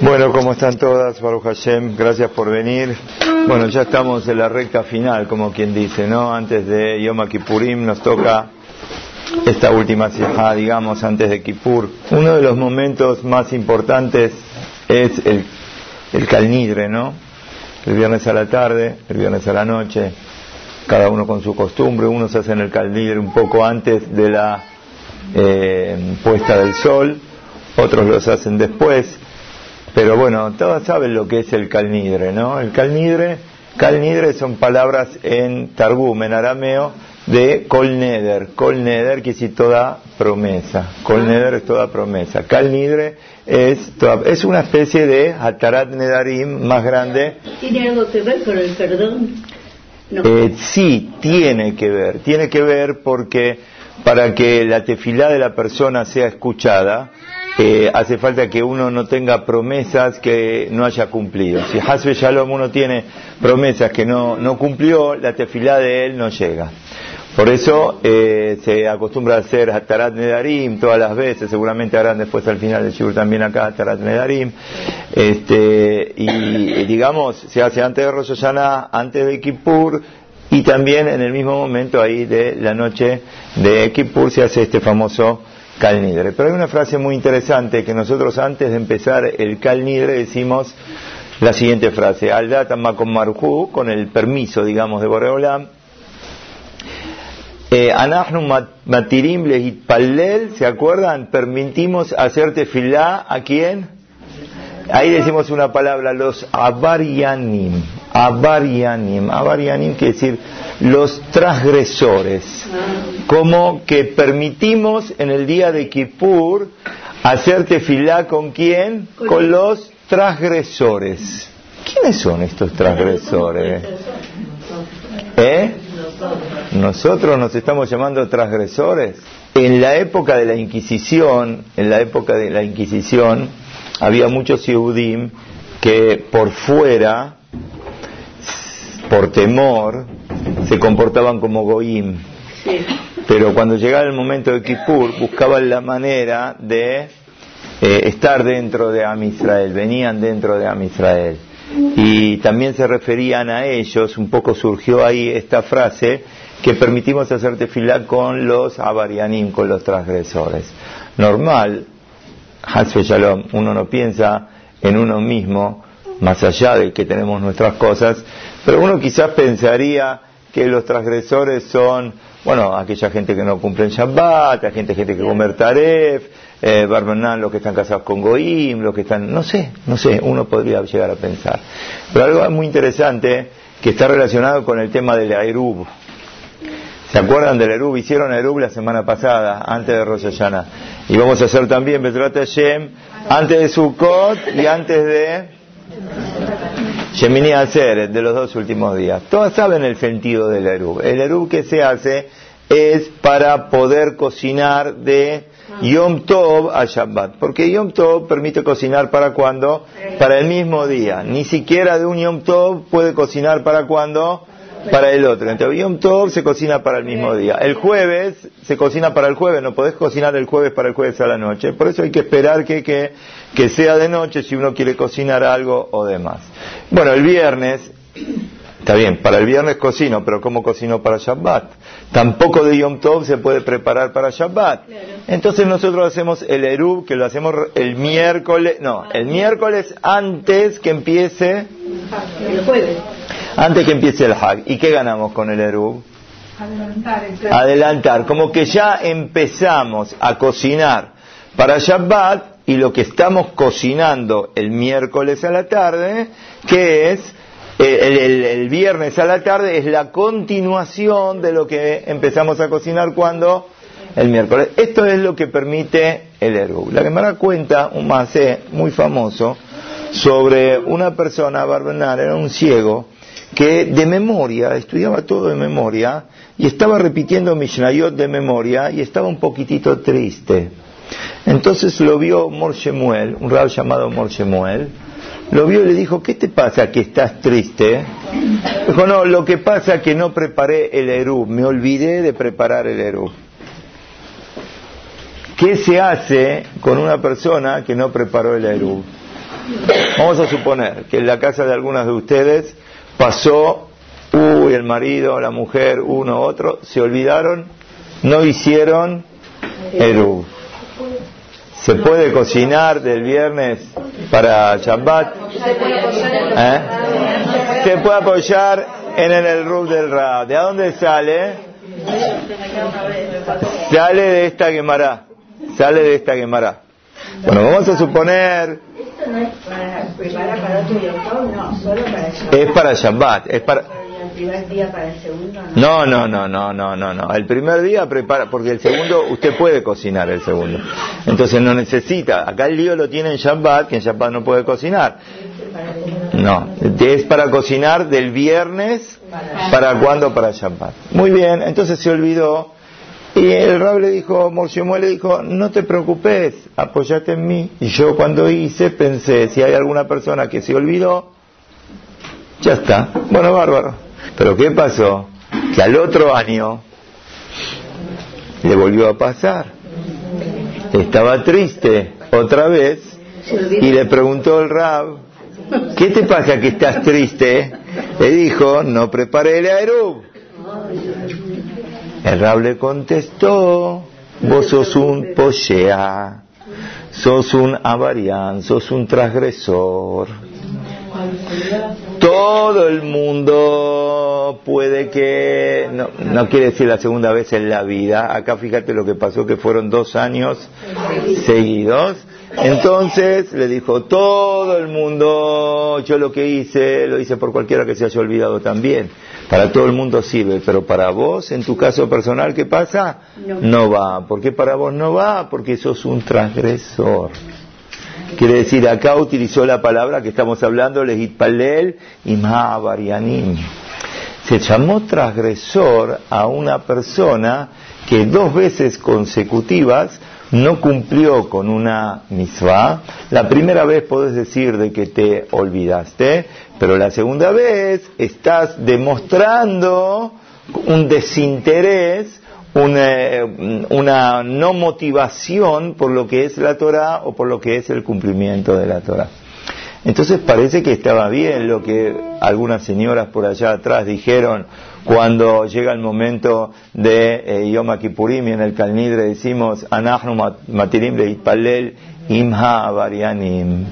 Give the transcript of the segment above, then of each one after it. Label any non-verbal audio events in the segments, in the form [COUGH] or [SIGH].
Bueno, ¿cómo están todas? Baruch Hashem, gracias por venir. Bueno, ya estamos en la recta final, como quien dice, ¿no? Antes de Yom Kippurim nos toca esta última sijá, digamos, antes de Kippur. Uno de los momentos más importantes es el, el Calnidre, ¿no? El viernes a la tarde, el viernes a la noche, cada uno con su costumbre. Unos hacen el Calnidre un poco antes de la eh, puesta del sol, otros los hacen después. Pero bueno, todos saben lo que es el calnidre, ¿no? El calnidre, calnidre son palabras en Targum, en arameo, de colneder. Colneder que es toda promesa. Colneder es toda promesa. Calnidre es, es una especie de Hatarat Nedarim más grande. ¿Tiene algo que ver con el perdón? No. Eh, sí, tiene que ver. Tiene que ver porque para que la tefilá de la persona sea escuchada, eh, hace falta que uno no tenga promesas que no haya cumplido. Si Hasbe Shalom uno tiene promesas que no, no cumplió, la tefilá de él no llega. Por eso eh, se acostumbra a hacer Hatarat Nedarim todas las veces, seguramente harán después al final del Shur también acá Hatarat Nedarim. Este, y digamos, se hace antes de Rosh Hashanah, antes de Kippur, y también en el mismo momento ahí de la noche de Kippur se hace este famoso Calnidre. Pero hay una frase muy interesante que nosotros antes de empezar el Calnidre decimos la siguiente frase, Alda con Marhu, con el permiso, digamos, de Boreolam, eh, Anahnu Matirim Pallel, ¿se acuerdan? Permitimos hacerte filá a quién? Ahí decimos una palabra, los Abarianim. Abarianim. Abarianim quiere decir los transgresores. Como que permitimos en el día de Kippur hacerte filá con quién? Con los transgresores. ¿Quiénes son estos transgresores? ¿Eh? Nosotros nos estamos llamando transgresores. En la época de la Inquisición, en la época de la Inquisición, había muchos Yehudim que por fuera, por temor, se comportaban como Goim. Pero cuando llegaba el momento de Kippur, buscaban la manera de eh, estar dentro de Am Israel, venían dentro de Am Israel. Y también se referían a ellos, un poco surgió ahí esta frase, que permitimos hacerte filar con los avarianim, con los transgresores. Normal, Hasfe Shalom, uno no piensa en uno mismo, más allá de que tenemos nuestras cosas, pero uno quizás pensaría que los transgresores son, bueno, aquella gente que no cumple en Shabbat, aquella gente, gente que come Taref, eh, Barmenán, los que están casados con Goim, los que están, no sé, no sé, uno podría llegar a pensar. Pero algo muy interesante que está relacionado con el tema del Aerub. ¿Se acuerdan del Erub? Hicieron Erub la semana pasada, antes de Rosh Hashanah. Y vamos a hacer también Betrat Hashem, antes de Sukkot y antes de Shemini Aser, de los dos últimos días. Todas saben el sentido del Erub. El Erub que se hace es para poder cocinar de Yom Tov a Shabbat. Porque Yom Tov permite cocinar para cuando? Para el mismo día. Ni siquiera de un Yom Tov puede cocinar para cuando? Para el otro. Entonces, Yom Tov se cocina para el mismo día. El jueves se cocina para el jueves, no podés cocinar el jueves para el jueves a la noche. Por eso hay que esperar que, que, que sea de noche si uno quiere cocinar algo o demás. Bueno, el viernes, está bien, para el viernes cocino, pero ¿cómo cocino para Shabbat? Tampoco de Yom Tov se puede preparar para Shabbat. Entonces nosotros hacemos el Erub, que lo hacemos el miércoles, no, el miércoles antes que empiece... El jueves antes que empiece el Hag. ¿Y qué ganamos con el Erub? Adelantar, Adelantar. Como que ya empezamos a cocinar para Shabbat y lo que estamos cocinando el miércoles a la tarde, que es eh, el, viernes a la tarde, es la continuación de lo que empezamos a cocinar cuando el miércoles. Esto es lo que permite el Erub. La que me da cuenta un macé muy famoso sobre una persona, Barbenar, era un ciego, que de memoria, estudiaba todo de memoria, y estaba repitiendo Mishnayot de memoria, y estaba un poquitito triste. Entonces lo vio Morshemuel, un rab llamado Morshemuel, lo vio y le dijo, ¿qué te pasa que estás triste? Dijo, no, lo que pasa que no preparé el Erub, me olvidé de preparar el Erub. ¿Qué se hace con una persona que no preparó el Erub? Vamos a suponer que en la casa de algunas de ustedes pasó, uy, el marido, la mujer, uno, otro, se olvidaron, no hicieron Eru. ¿Se puede cocinar del viernes para Shabbat? ¿Eh? Se puede apoyar en el rub del Ra. ¿De dónde sale? Sale de esta Gemara. Sale de esta Gemara. Bueno, vamos a suponer. Esto no es para preparar para otro no, solo para Shabbat. Es para Shabbat. Es para. El primer día para el segundo, no. No, no, no, no, no, no. El primer día prepara, porque el segundo, usted puede cocinar el segundo. Entonces no necesita. Acá el lío lo tiene en Shabbat, que en Shabbat no puede cocinar. No, es para cocinar del viernes, ¿para cuándo? Para Shabbat. Muy bien, entonces se olvidó. Y el rab le dijo, Morshemue le dijo, no te preocupes, apoyate en mí. Y yo cuando hice pensé, si hay alguna persona que se olvidó, ya está. Bueno, bárbaro. Pero ¿qué pasó? Que al otro año le volvió a pasar. Estaba triste otra vez y le preguntó el rab, ¿qué te pasa que estás triste? Le dijo, no preparé el aerub. El rab le contestó, vos sos un poshea, sos un avarián, sos un transgresor. Todo el mundo puede que, no, no quiere decir la segunda vez en la vida, acá fíjate lo que pasó, que fueron dos años seguidos. Entonces le dijo, todo el mundo, yo lo que hice, lo hice por cualquiera que se haya olvidado también. Para todo el mundo sirve, pero para vos, en tu caso personal, ¿qué pasa? No va. ¿Por qué para vos no va? Porque sos un transgresor. Quiere decir, acá utilizó la palabra que estamos hablando, legit palel y ma'avarianim. Se llamó transgresor a una persona que dos veces consecutivas no cumplió con una misvá. La primera vez podés decir de que te olvidaste, pero la segunda vez estás demostrando un desinterés una, una, no motivación por lo que es la Torah o por lo que es el cumplimiento de la Torah. Entonces parece que estaba bien lo que algunas señoras por allá atrás dijeron cuando llega el momento de eh, Yom Kippurim y en el Calnidre decimos Anahnu matirim leitpalel imha avarianim.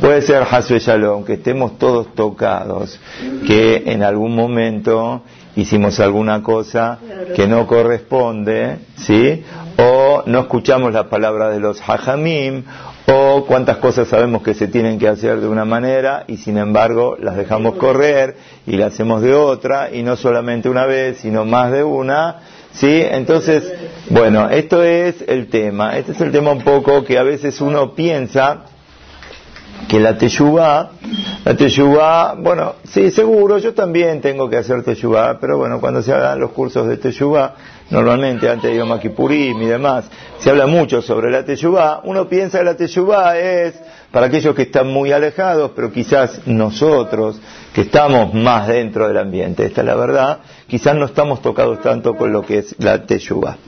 Puede ser Hasbe Shalom, que estemos todos tocados, que en algún momento hicimos alguna cosa que no corresponde, ¿sí? O no escuchamos las palabras de los hajamim, o cuántas cosas sabemos que se tienen que hacer de una manera y sin embargo las dejamos correr y las hacemos de otra y no solamente una vez, sino más de una, ¿sí? Entonces, bueno, esto es el tema, este es el tema un poco que a veces uno piensa que la teyubá, la teyubá, bueno, sí, seguro, yo también tengo que hacer teyubá, pero bueno, cuando se hagan los cursos de teyubá, normalmente antes de Yom y demás, se habla mucho sobre la teyubá, uno piensa que la teyubá es para aquellos que están muy alejados, pero quizás nosotros, que estamos más dentro del ambiente, esta es la verdad, quizás no estamos tocados tanto con lo que es la teyubá.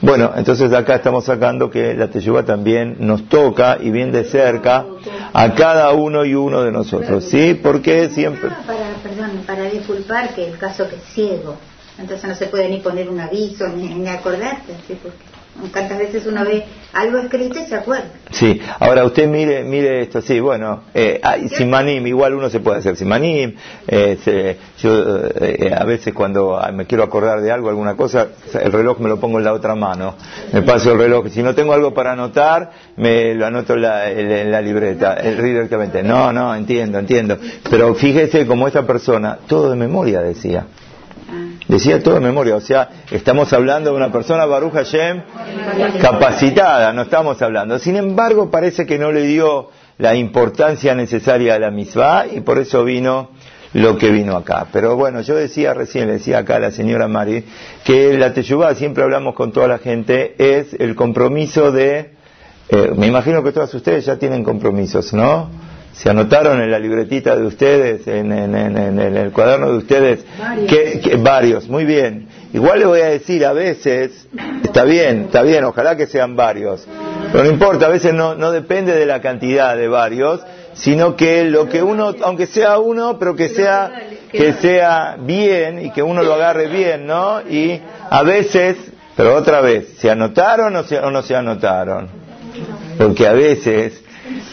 Bueno, entonces acá estamos sacando que la teyubá también nos toca y bien de cerca a cada uno y uno de nosotros, ¿sí? Porque siempre... Para, perdón, para disculpar que el caso que es ciego, entonces no se puede ni poner un aviso ni, ni acordarte, ¿sí? Porque tantas veces uno ve algo escrito y se acuerda. Sí, ahora usted mire mire esto, sí, bueno, eh, hay simanim, igual uno se puede hacer simanim, eh, se- yo eh, a veces cuando ah, me quiero acordar de algo, alguna cosa, el reloj me lo pongo en la otra mano, me paso el reloj, si no tengo algo para anotar, me lo anoto en la, en la- libreta, el directamente, no, no, entiendo, entiendo, pero fíjese como esta persona, todo de memoria decía. Decía todo de memoria, o sea, estamos hablando de una persona, Baruch Hashem, capacitada, no estamos hablando. Sin embargo, parece que no le dio la importancia necesaria a la misma y por eso vino lo que vino acá. Pero bueno, yo decía recién, le decía acá a la señora Mari, que la Teshuvah, siempre hablamos con toda la gente, es el compromiso de, eh, me imagino que todas ustedes ya tienen compromisos, ¿no? Se anotaron en la libretita de ustedes, en, en- en- en- en el cuaderno de ustedes, que, que- varios, muy bien. Igual le voy a decir, a veces, está bien, está bien, ojalá que sean varios, pero no importa, a veces no, no depende de la cantidad de varios, sino que lo que uno, aunque sea uno, pero que sea, que sea bien y que uno lo agarre bien, ¿no? Y a veces, pero otra vez, ¿se anotaron o, o no se anotaron? Porque a veces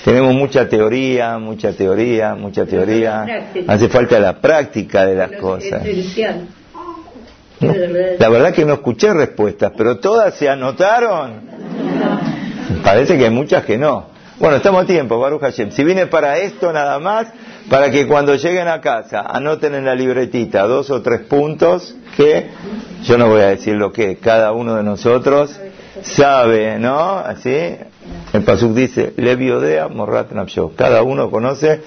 tenemos mucha teoría, mucha teoría, mucha teoría. Hace falta la práctica de las cosas. La verdad que no escuché respuestas, pero todas se anotaron. Parece que hay muchas que no. Bueno, estamos a tiempo, Baruch Hashem. Si viene para esto nada más, para que cuando lleguen a casa anoten en la libretita dos o tres puntos que yo no voy a decir lo que cada uno de nosotros sabe, ¿no? Así, el Pasuk dice, Leviodea Morrat Cada uno conoce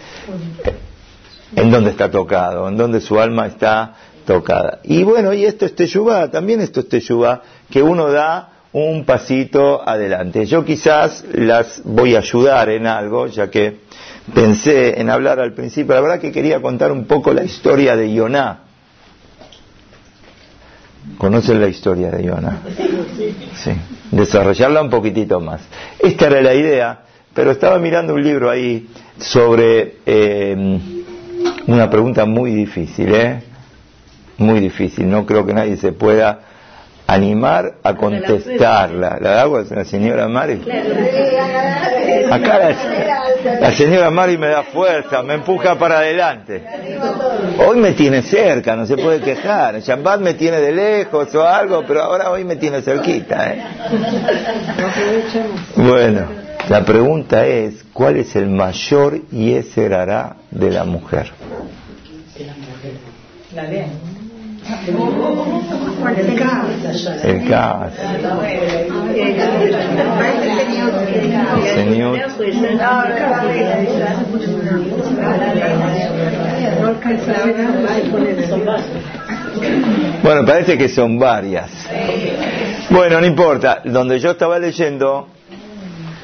en dónde está tocado, en dónde su alma está tocada. Y bueno, y esto es Teshuvah, también esto es Teshuvah, que uno da un pasito adelante. Yo quizás las voy a ayudar en algo, ya que pensé en hablar al principio. La verdad que quería contar un poco la historia de Yoná. ¿Conocen la historia de Yoná? Sí. Desarrollarla un poquitito más. Esta era la idea, pero estaba mirando un libro ahí sobre eh, una pregunta muy difícil, ¿eh? Muy difícil. No creo que nadie se pueda animar a contestarla. La agua es la señora Mari. Acá la, señora Mari me da fuerza, me empuja para adelante. Hoy me tiene cerca, no se puede quejar. Shabbat me tiene de lejos o algo, pero ahora hoy me tiene cerquita. ¿eh? Bueno, la pregunta es, ¿cuál es el mayor yeserará de la mujer? La el gas. Señor. Bueno, parece que son varias. Bueno, no importa. Donde yo estaba leyendo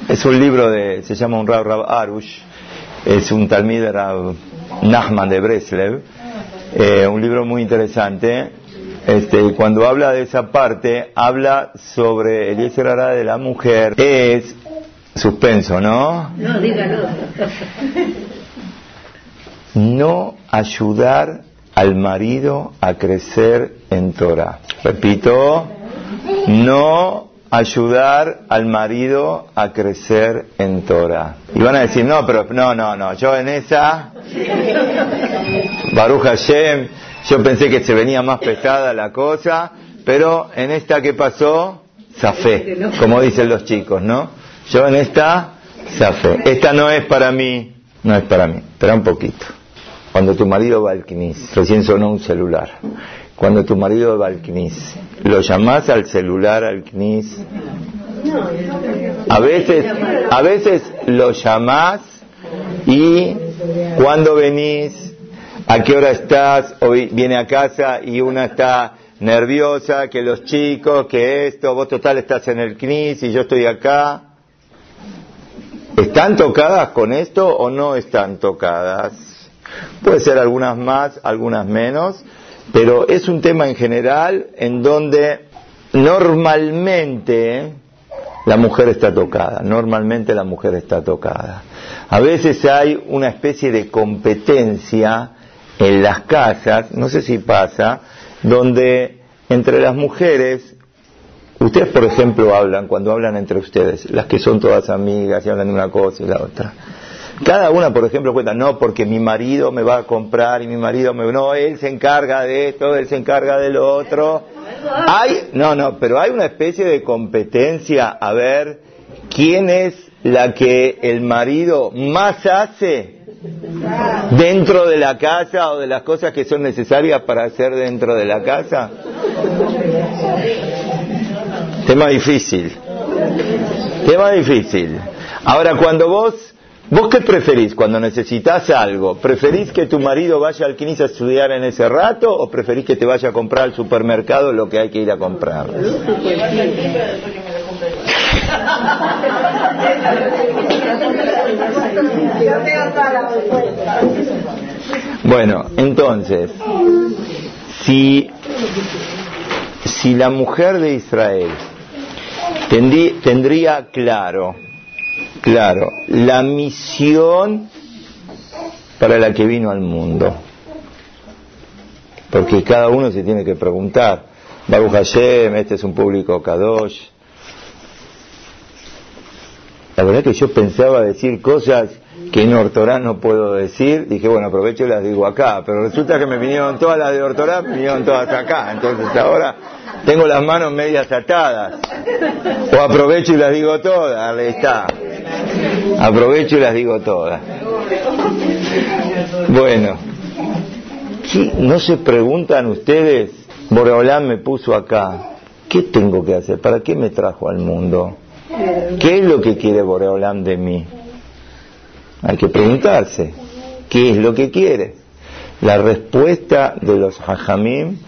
es un libro de, se llama un Rab Arush, es un Talmid de Rab Nachman de Breslev eh, un libro muy interesante. Este, cuando habla de esa parte, habla sobre el Yeserara de la mujer. Es suspenso, ¿no? No, dígalo. [LAUGHS] no ayudar al marido a crecer en Torah. Repito, no ayudar al marido a crecer en Torah. Y van a decir, no, pero no, no, no, yo en esa, Baruch Hashem, yo pensé que se venía más pesada la cosa, pero en esta que pasó, zafé, como dicen los chicos, ¿no? Yo en esta, zafé. Esta no es para mí, no es para mí, espera un poquito. Cuando tu marido va al CNIS, recién sonó un celular. Cuando tu marido va al CNIS, ¿lo llamás al celular al CNIS? A veces, a veces lo llamás y cuando venís, a qué hora estás, hoy viene a casa y una está nerviosa, que los chicos, que esto, vos total estás en el CNIS y yo estoy acá. ¿Están tocadas con esto o no están tocadas? Puede ser algunas más, algunas menos, pero es un tema en general en donde normalmente la mujer está tocada, normalmente la mujer está tocada. A veces hay una especie de competencia en las casas, no sé si pasa, donde entre las mujeres, ustedes por ejemplo hablan, cuando hablan entre ustedes, las que son todas amigas y hablan de una cosa y la otra, cada una, por ejemplo, cuenta, no, porque mi marido me va a comprar y mi marido me... No, él se encarga de esto, él se encarga de lo otro. Hay, no, no, pero hay una especie de competencia a ver quién es la que el marido más hace dentro de la casa o de las cosas que son necesarias para hacer dentro de la casa. Tema difícil. Tema difícil. Ahora, cuando vos ¿Vos qué preferís cuando necesitas algo? ¿Preferís que tu marido vaya al CNIS a estudiar en ese rato o preferís que te vaya a comprar al supermercado lo que hay que ir a comprar? Bueno, entonces, si, si la mujer de Israel tendría claro Claro, la misión para la que vino al mundo. Porque cada uno se tiene que preguntar, Baruch Hashem, este es un público Kadosh. La verdad que yo pensaba decir cosas que en Ortorá no puedo decir, dije, bueno, aprovecho y las digo acá, pero resulta que me vinieron todas las de Ortorá, me vinieron todas acá, entonces ahora tengo las manos medias atadas, o aprovecho y las digo todas, ahí está, aprovecho y las digo todas. Bueno, ¿no se preguntan ustedes, Boreolán me puso acá, ¿qué tengo que hacer? ¿Para qué me trajo al mundo? ¿Qué es lo que quiere Boreolán de mí? Hay que preguntarse, ¿qué es lo que quiere? La respuesta de los hajamim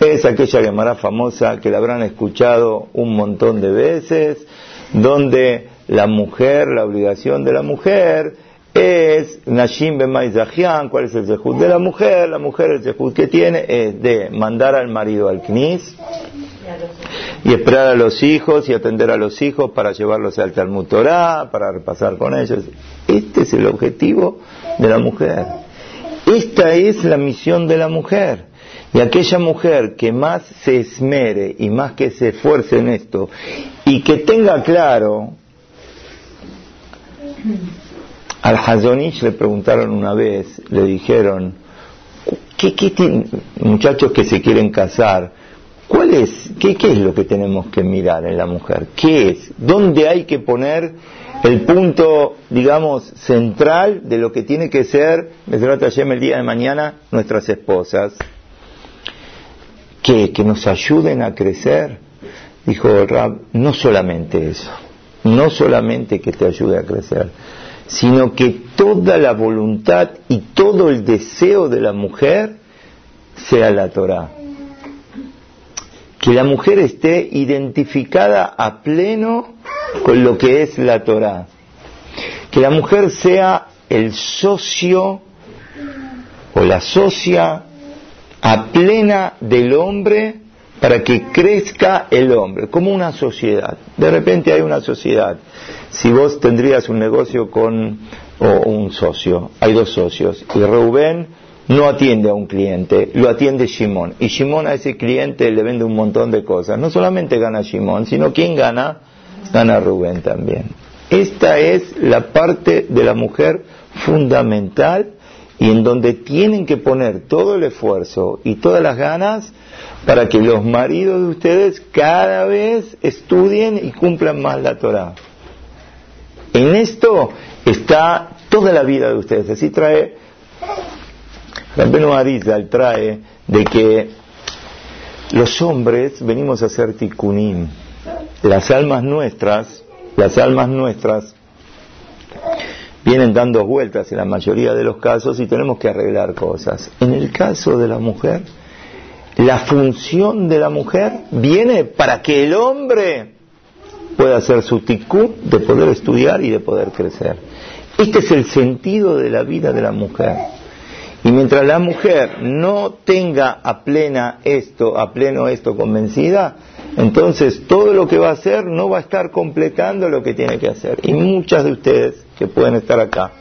es aquella llamada famosa que la habrán escuchado un montón de veces, donde la mujer, la obligación de la mujer es Nashim Bemaizahian, ¿cuál es el zehut de la mujer? La mujer el zehut que tiene es de mandar al marido al knis y esperar a los hijos y atender a los hijos para llevarlos al Talmud Torah, para repasar con ellos. Este es el objetivo de la mujer. Esta es la misión de la mujer. Y aquella mujer que más se esmere y más que se esfuerce en esto y que tenga claro, al Hazonich le preguntaron una vez, le dijeron, ¿qué, qué muchachos que se quieren casar? ¿Cuál es, qué, qué es lo que tenemos que mirar en la mujer? ¿Qué es? ¿Dónde hay que poner el punto, digamos, central de lo que tiene que ser, el día de mañana, nuestras esposas? que, que nos ayuden a crecer. Dijo Rab, no solamente eso, no solamente que te ayude a crecer, sino que toda la voluntad y todo el deseo de la mujer sea la Torah. Que la mujer esté identificada a pleno con lo que es la Torah. Que la mujer sea el socio o la socia a plena del hombre para que crezca el hombre, como una sociedad. De repente hay una sociedad. Si vos tendrías un negocio con o un socio, hay dos socios, y Rubén no atiende a un cliente, lo atiende Shimon. Y Shimon a ese cliente le vende un montón de cosas. No solamente gana Shimon, sino quien gana, gana Rubén también. Esta es la parte de la mujer fundamental y en donde tienen que poner todo el esfuerzo y todas las ganas para que los maridos de ustedes cada vez estudien y cumplan más la Torah. En esto está toda la vida de ustedes. Así trae, Rabbenu Arizal trae de que los hombres venimos a hacer tikkunim. Las almas nuestras, las almas nuestras vienen dando vueltas en la mayoría de los casos y tenemos que arreglar cosas. En el caso de la mujer, la función de la mujer viene para que el hombre pueda hacer su ticú de poder estudiar y de poder crecer. Este es el sentido de la vida de la mujer. Y mientras la mujer no tenga a plena esto, a pleno esto convencida, entonces todo lo que va a hacer no va a estar completando lo que tiene que hacer. Y muchas de ustedes que pueden estar acá,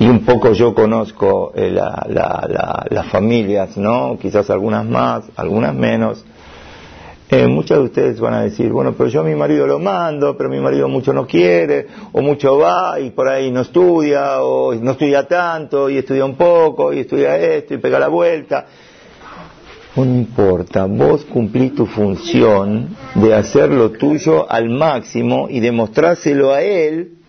y un poco yo conozco eh, las familias, ¿no? Quizás algunas más, algunas menos. Eh, muchas de ustedes van a decir, bueno, pero yo a mi marido lo mando, pero mi marido mucho no quiere, o mucho va y por ahí no estudia, o no estudia tanto, y estudia un poco, y estudia esto, y pega la vuelta. No importa, vos cumplís tu función de hacer lo tuyo al máximo y demostrárselo a él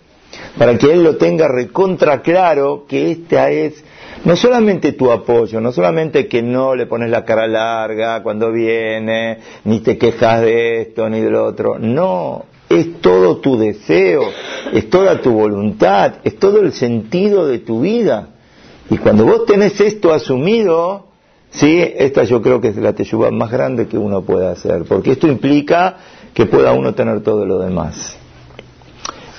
para que él lo tenga recontra claro que esta es no solamente tu apoyo, no solamente que no le pones la cara larga cuando viene, ni te quejas de esto ni de lo otro, no, es todo tu deseo, es toda tu voluntad, es todo el sentido de tu vida. Y cuando vos tenés esto asumido, Sí, esta yo creo que es la teyuba más grande que uno puede hacer, porque esto implica que pueda uno tener todo lo demás.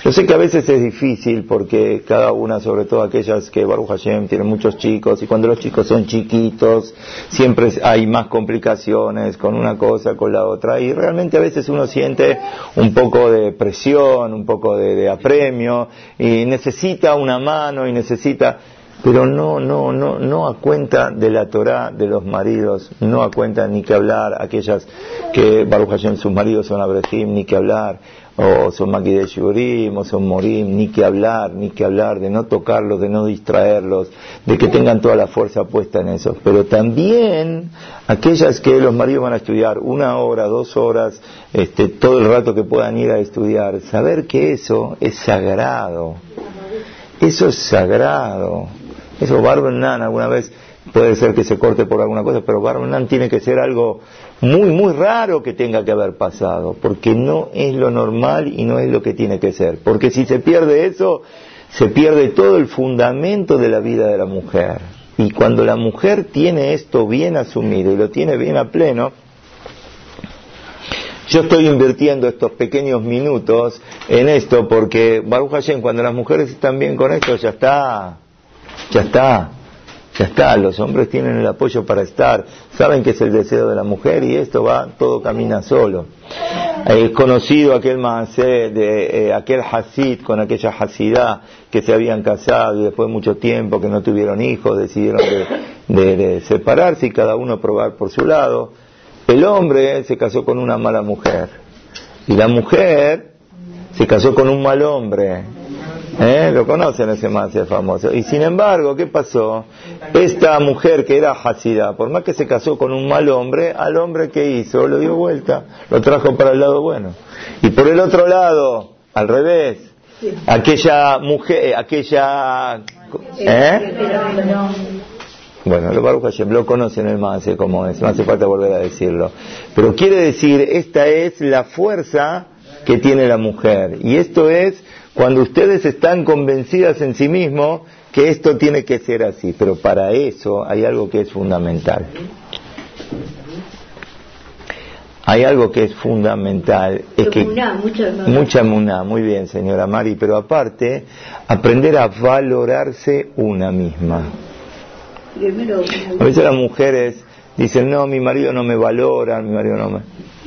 Yo sé que a veces es difícil porque cada una, sobre todo aquellas que Baruch Hashem tienen muchos chicos y cuando los chicos son chiquitos siempre hay más complicaciones con una cosa, con la otra y realmente a veces uno siente un poco de presión, un poco de apremio y necesita una mano y necesita pero no, no, no, no a cuenta de la Torah de los maridos, no a cuenta ni que hablar aquellas que Baruch Hashem sus maridos son Abraham, ni que hablar, o son Maquide o son Morim, ni que hablar, ni que hablar de no tocarlos, de no distraerlos, de que tengan toda la fuerza puesta en eso. Pero también aquellas que los maridos van a estudiar una hora, dos horas, este, todo el rato que puedan ir a estudiar, saber que eso es sagrado. Eso es sagrado. Eso Barbenan alguna vez puede ser que se corte por alguna cosa, pero Barbenan tiene que ser algo muy, muy raro que tenga que haber pasado, porque no es lo normal y no es lo que tiene que ser. Porque si se pierde eso, se pierde todo el fundamento de la vida de la mujer. Y cuando la mujer tiene esto bien asumido y lo tiene bien a pleno, yo estoy invirtiendo estos pequeños minutos en esto porque Baruch Hashem, cuando las mujeres están bien con esto, ya está, ya está, ya está, los hombres tienen el apoyo para estar, saben que es el deseo de la mujer y esto va, todo camina solo. Es conocido aquel maasé de eh, aquel hasid con aquella hasidá que se habían casado y después de mucho tiempo que no tuvieron hijos decidieron de, separarse y cada uno probar por su lado. El hombre se casó con una mala mujer y la mujer se casó con un mal hombre ¿Eh? Lo conocen ese más famoso. Y sin embargo, ¿qué pasó? Esta mujer que era Hasida, por más que se casó con un mal hombre, al hombre que hizo lo dio vuelta, lo trajo para el lado bueno. Y por el otro lado, al revés, aquella mujer, eh, aquella... ¿eh? Bueno, lo Baruch lo conocen el más como es, no hace falta volver a decirlo. Pero quiere decir, esta es la fuerza que tiene la mujer. Y esto es cuando ustedes están convencidas en sí mismos que esto tiene que ser así. Pero para eso hay algo que es fundamental. Hay algo que es fundamental, es que mucha mucha muy bien, señora Mari, pero aparte aprender a valorarse una misma. A veces las mujeres dicen, no, mi marido no me valora, mi marido no me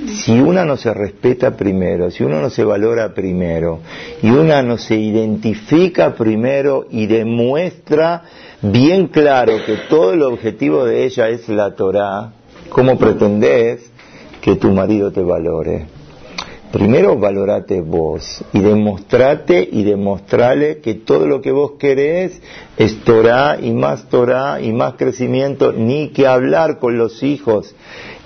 si una no se respeta primero, si uno no se valora primero, y una no se identifica primero y demuestra bien claro que todo el objetivo de ella es la Torah, ¿cómo pretendes que tu marido te valore? Primero valorate vos y demostrate y demostrale que todo lo que vos querés es Torah y más Torah y más crecimiento, ni que hablar con los hijos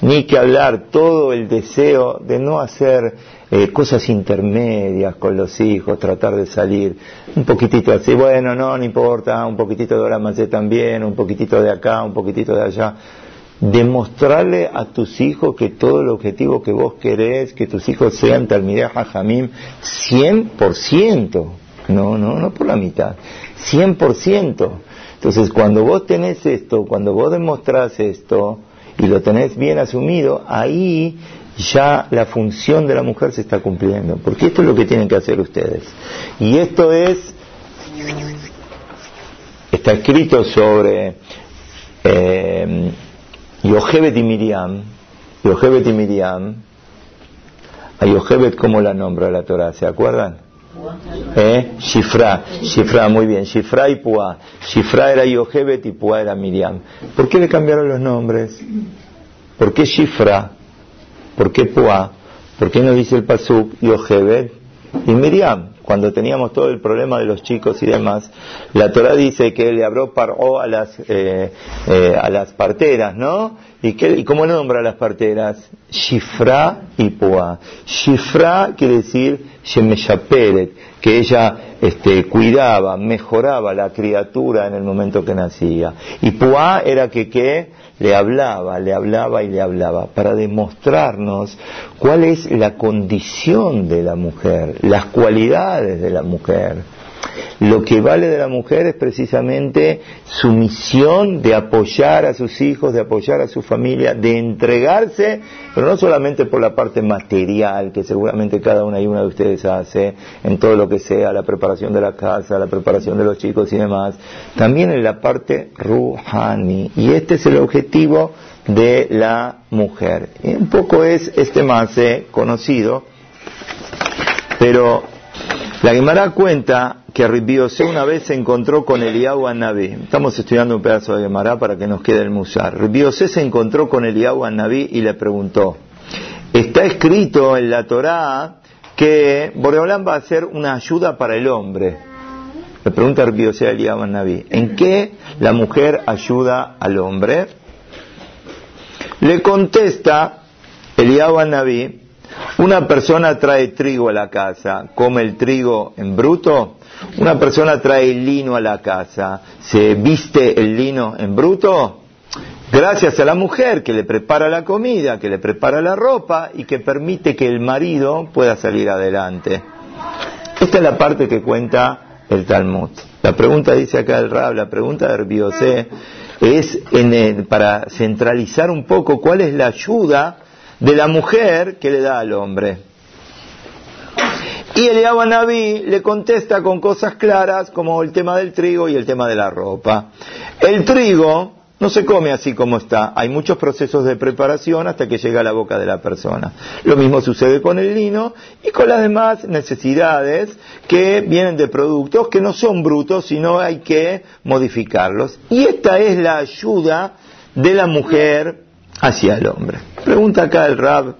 ni que hablar todo el deseo de no hacer eh, cosas intermedias con los hijos, tratar de salir un poquitito así, bueno, no, no importa, un poquitito de Oramacé también, un poquitito de acá, un poquitito de allá. Demostrarle a tus hijos que todo el objetivo que vos querés, que tus hijos sean Talmideh Hajamim, 100%, no, no, no por la mitad, 100%. Entonces, cuando vos tenés esto, cuando vos demostrás esto, y lo tenés bien asumido, ahí ya la función de la mujer se está cumpliendo. Porque esto es lo que tienen que hacer ustedes. Y esto es, está escrito sobre eh, Yohebet y Miriam, Yohebet y Miriam, a Yohebet como la nombra la Torah, ¿se acuerdan? ¿Eh? Shifra, Shifra, muy bien, Shifra y Pua. Shifra era Yohebet y Pua era Miriam. ¿Por qué le cambiaron los nombres? ¿Por qué Shifra? ¿Por qué Pua? ¿Por qué no dice el Pasuk Yohebet y Miriam? Cuando teníamos todo el problema de los chicos y demás, la Torah dice que le abrió paró a las, eh, eh, a las parteras, ¿no? ¿Y, qué, ¿Y cómo nombra a las parteras? Shifra y Pua. Shifra quiere decir Shemeshaperet, que ella este, cuidaba, mejoraba la criatura en el momento que nacía. Y Puá era que ¿qué? le hablaba, le hablaba y le hablaba, para demostrarnos cuál es la condición de la mujer, las cualidades de la mujer. Lo que vale de la mujer es precisamente su misión de apoyar a sus hijos, de apoyar a su familia, de entregarse, pero no solamente por la parte material, que seguramente cada una y una de ustedes hace, en todo lo que sea la preparación de la casa, la preparación de los chicos y demás, también en la parte ruhani. Y este es el objetivo de la mujer. Un poco es este más conocido, pero La Gemara cuenta que Ribiose una vez se encontró con Eliyahu Naví. Estamos estudiando un pedazo de Gemara para que nos quede el musar. Ribiose se encontró con Eliyahu Naví y le preguntó, está escrito en la Torá que Boreolán va a ser una ayuda para el hombre. Le pregunta Ribiose a Eliyahu Naví, ¿en qué la mujer ayuda al hombre? Le contesta Eliyahu Naví, una persona trae trigo a la casa, come el trigo en bruto. Una persona trae lino a la casa, se viste el lino en bruto. Gracias a la mujer que le prepara la comida, que le prepara la ropa y que permite que el marido pueda salir adelante. Esta es la parte que cuenta el Talmud. La pregunta dice acá el Rab, la pregunta de Herbiosé es para centralizar un poco cuál es la ayuda de la mujer que le da al hombre. Y el Naví le contesta con cosas claras como el tema del trigo y el tema de la ropa. El trigo no se come así como está, hay muchos procesos de preparación hasta que llega a la boca de la persona. Lo mismo sucede con el lino y con las demás necesidades que vienen de productos que no son brutos, sino hay que modificarlos. Y esta es la ayuda de la mujer hacia el hombre. Pregunta acá el Rab,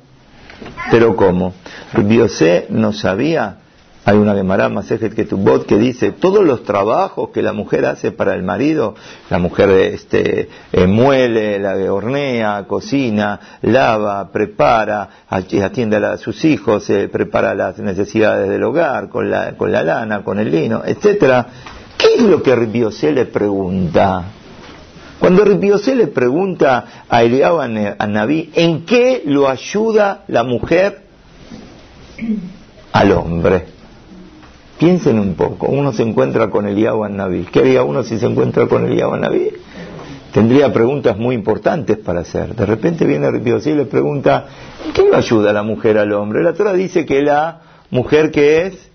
pero ¿cómo? Biosé no sabía. Hay una Gemara que tu bot que dice todos los trabajos que la mujer hace para el marido, la mujer este, eh, muele, la hornea, cocina, lava, prepara, atiende a sus hijos, eh, prepara las necesidades del hogar con la, con la lana, con el lino, etcétera. ¿Qué es lo que Biosé le pregunta? Cuando Ripiosé le pregunta a Eliab a Naví, ¿en qué lo ayuda la mujer al hombre? Piensen un poco, uno se encuentra con Eliab Naví. ¿Qué haría uno si se encuentra con Eliab Naví? Tendría preguntas muy importantes para hacer. De repente viene Ripiosé y le pregunta, ¿en qué lo ayuda la mujer al hombre? La Torah dice que la mujer que es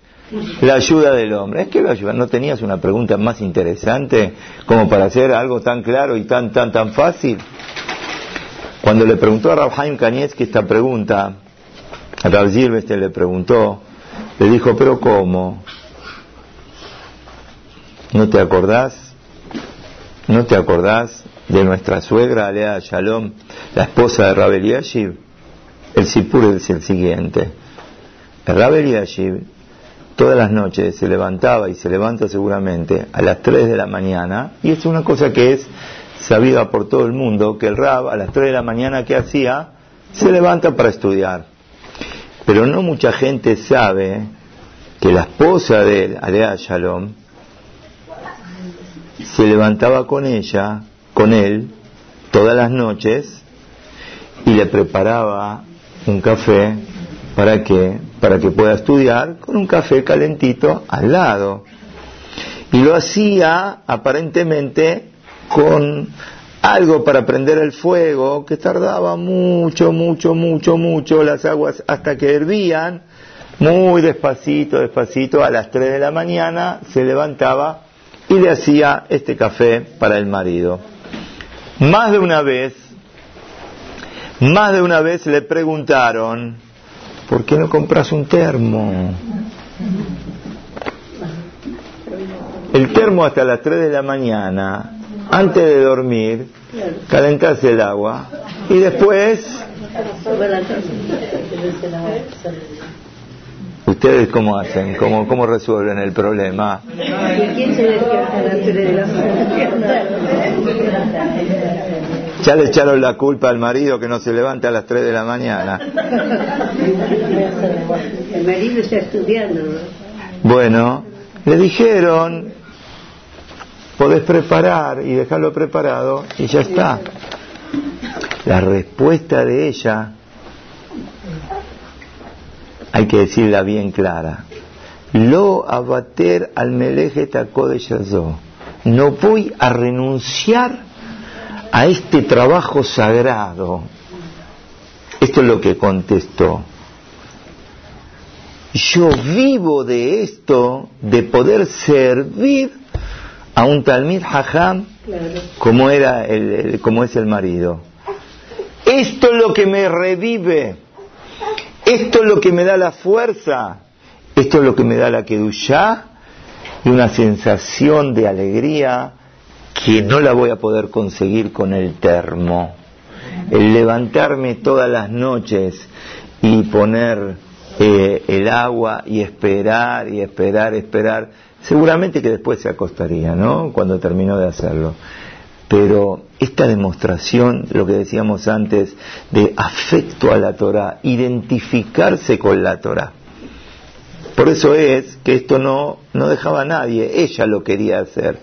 la ayuda del hombre. Es que la ayuda. ¿No tenías una pregunta más interesante como para hacer algo tan claro y tan, tan, tan fácil? Cuando le preguntó a Rabhaim Kanievski esta pregunta, a Rav este le preguntó, le dijo, pero ¿cómo? ¿No te acordás? ¿No te acordás de nuestra suegra, Alea Shalom, la esposa de Rabel? El Sipur es el siguiente. Rabel todas las noches se levantaba y se levanta seguramente a las 3 de la mañana, y es una cosa que es sabida por todo el mundo, que el Rab a las 3 de la mañana que hacía, se levanta para estudiar. Pero no mucha gente sabe que la esposa de Alea Shalom se levantaba con ella, con él, todas las noches y le preparaba un café para que para que pueda estudiar con un café calentito al lado. Y lo hacía aparentemente con algo para prender el fuego que tardaba mucho, mucho, mucho, mucho las aguas hasta que hervían, muy despacito, despacito, a las 3 de la mañana se levantaba y le hacía este café para el marido. Más de una vez, más de una vez le preguntaron, ¿por qué no compras un termo? El termo hasta las 3 de la mañana, antes de dormir, calentas el agua y después... ¿Ustedes cómo hacen? ¿Cómo, cómo resuelven el problema? Ya le echaron la culpa al marido que no se levanta a las 3 de la mañana. El marido está estudiando. Bueno, le dijeron, podés preparar y dejarlo preparado y ya está. La respuesta de ella, hay que decirla bien clara. Lo abater al meleje tacó de No voy a renunciar a este trabajo sagrado. Esto es lo que contestó. Yo vivo de esto, de poder servir a un Talmid Hajam como, era el, como es el marido. Esto es lo que me revive, esto es lo que me da la fuerza, Esto es lo que me da la Kedushá y una sensación de alegría que no la voy a poder conseguir con el termo. El levantarme todas las noches y poner eh, el agua y esperar y esperar, esperar, seguramente que después se acostaría, ¿no? Cuando terminó de hacerlo. Pero esta demostración, lo que decíamos antes, de afecto a la Torah, identificarse con la Torah. Por eso es que esto no, no dejaba a nadie, ella lo quería hacer.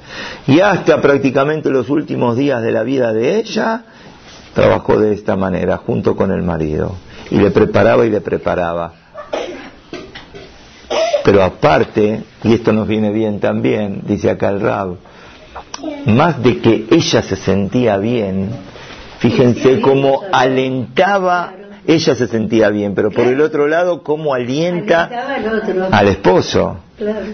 Y hasta prácticamente los últimos días de la vida de ella, trabajó de esta manera, junto con el marido. Y le preparaba y le preparaba. Pero aparte, y esto nos viene bien también, dice acá el Rab, más de que ella se sentía bien, fíjense cómo alentaba, ella se sentía bien, pero por el otro lado, cómo alienta al esposo.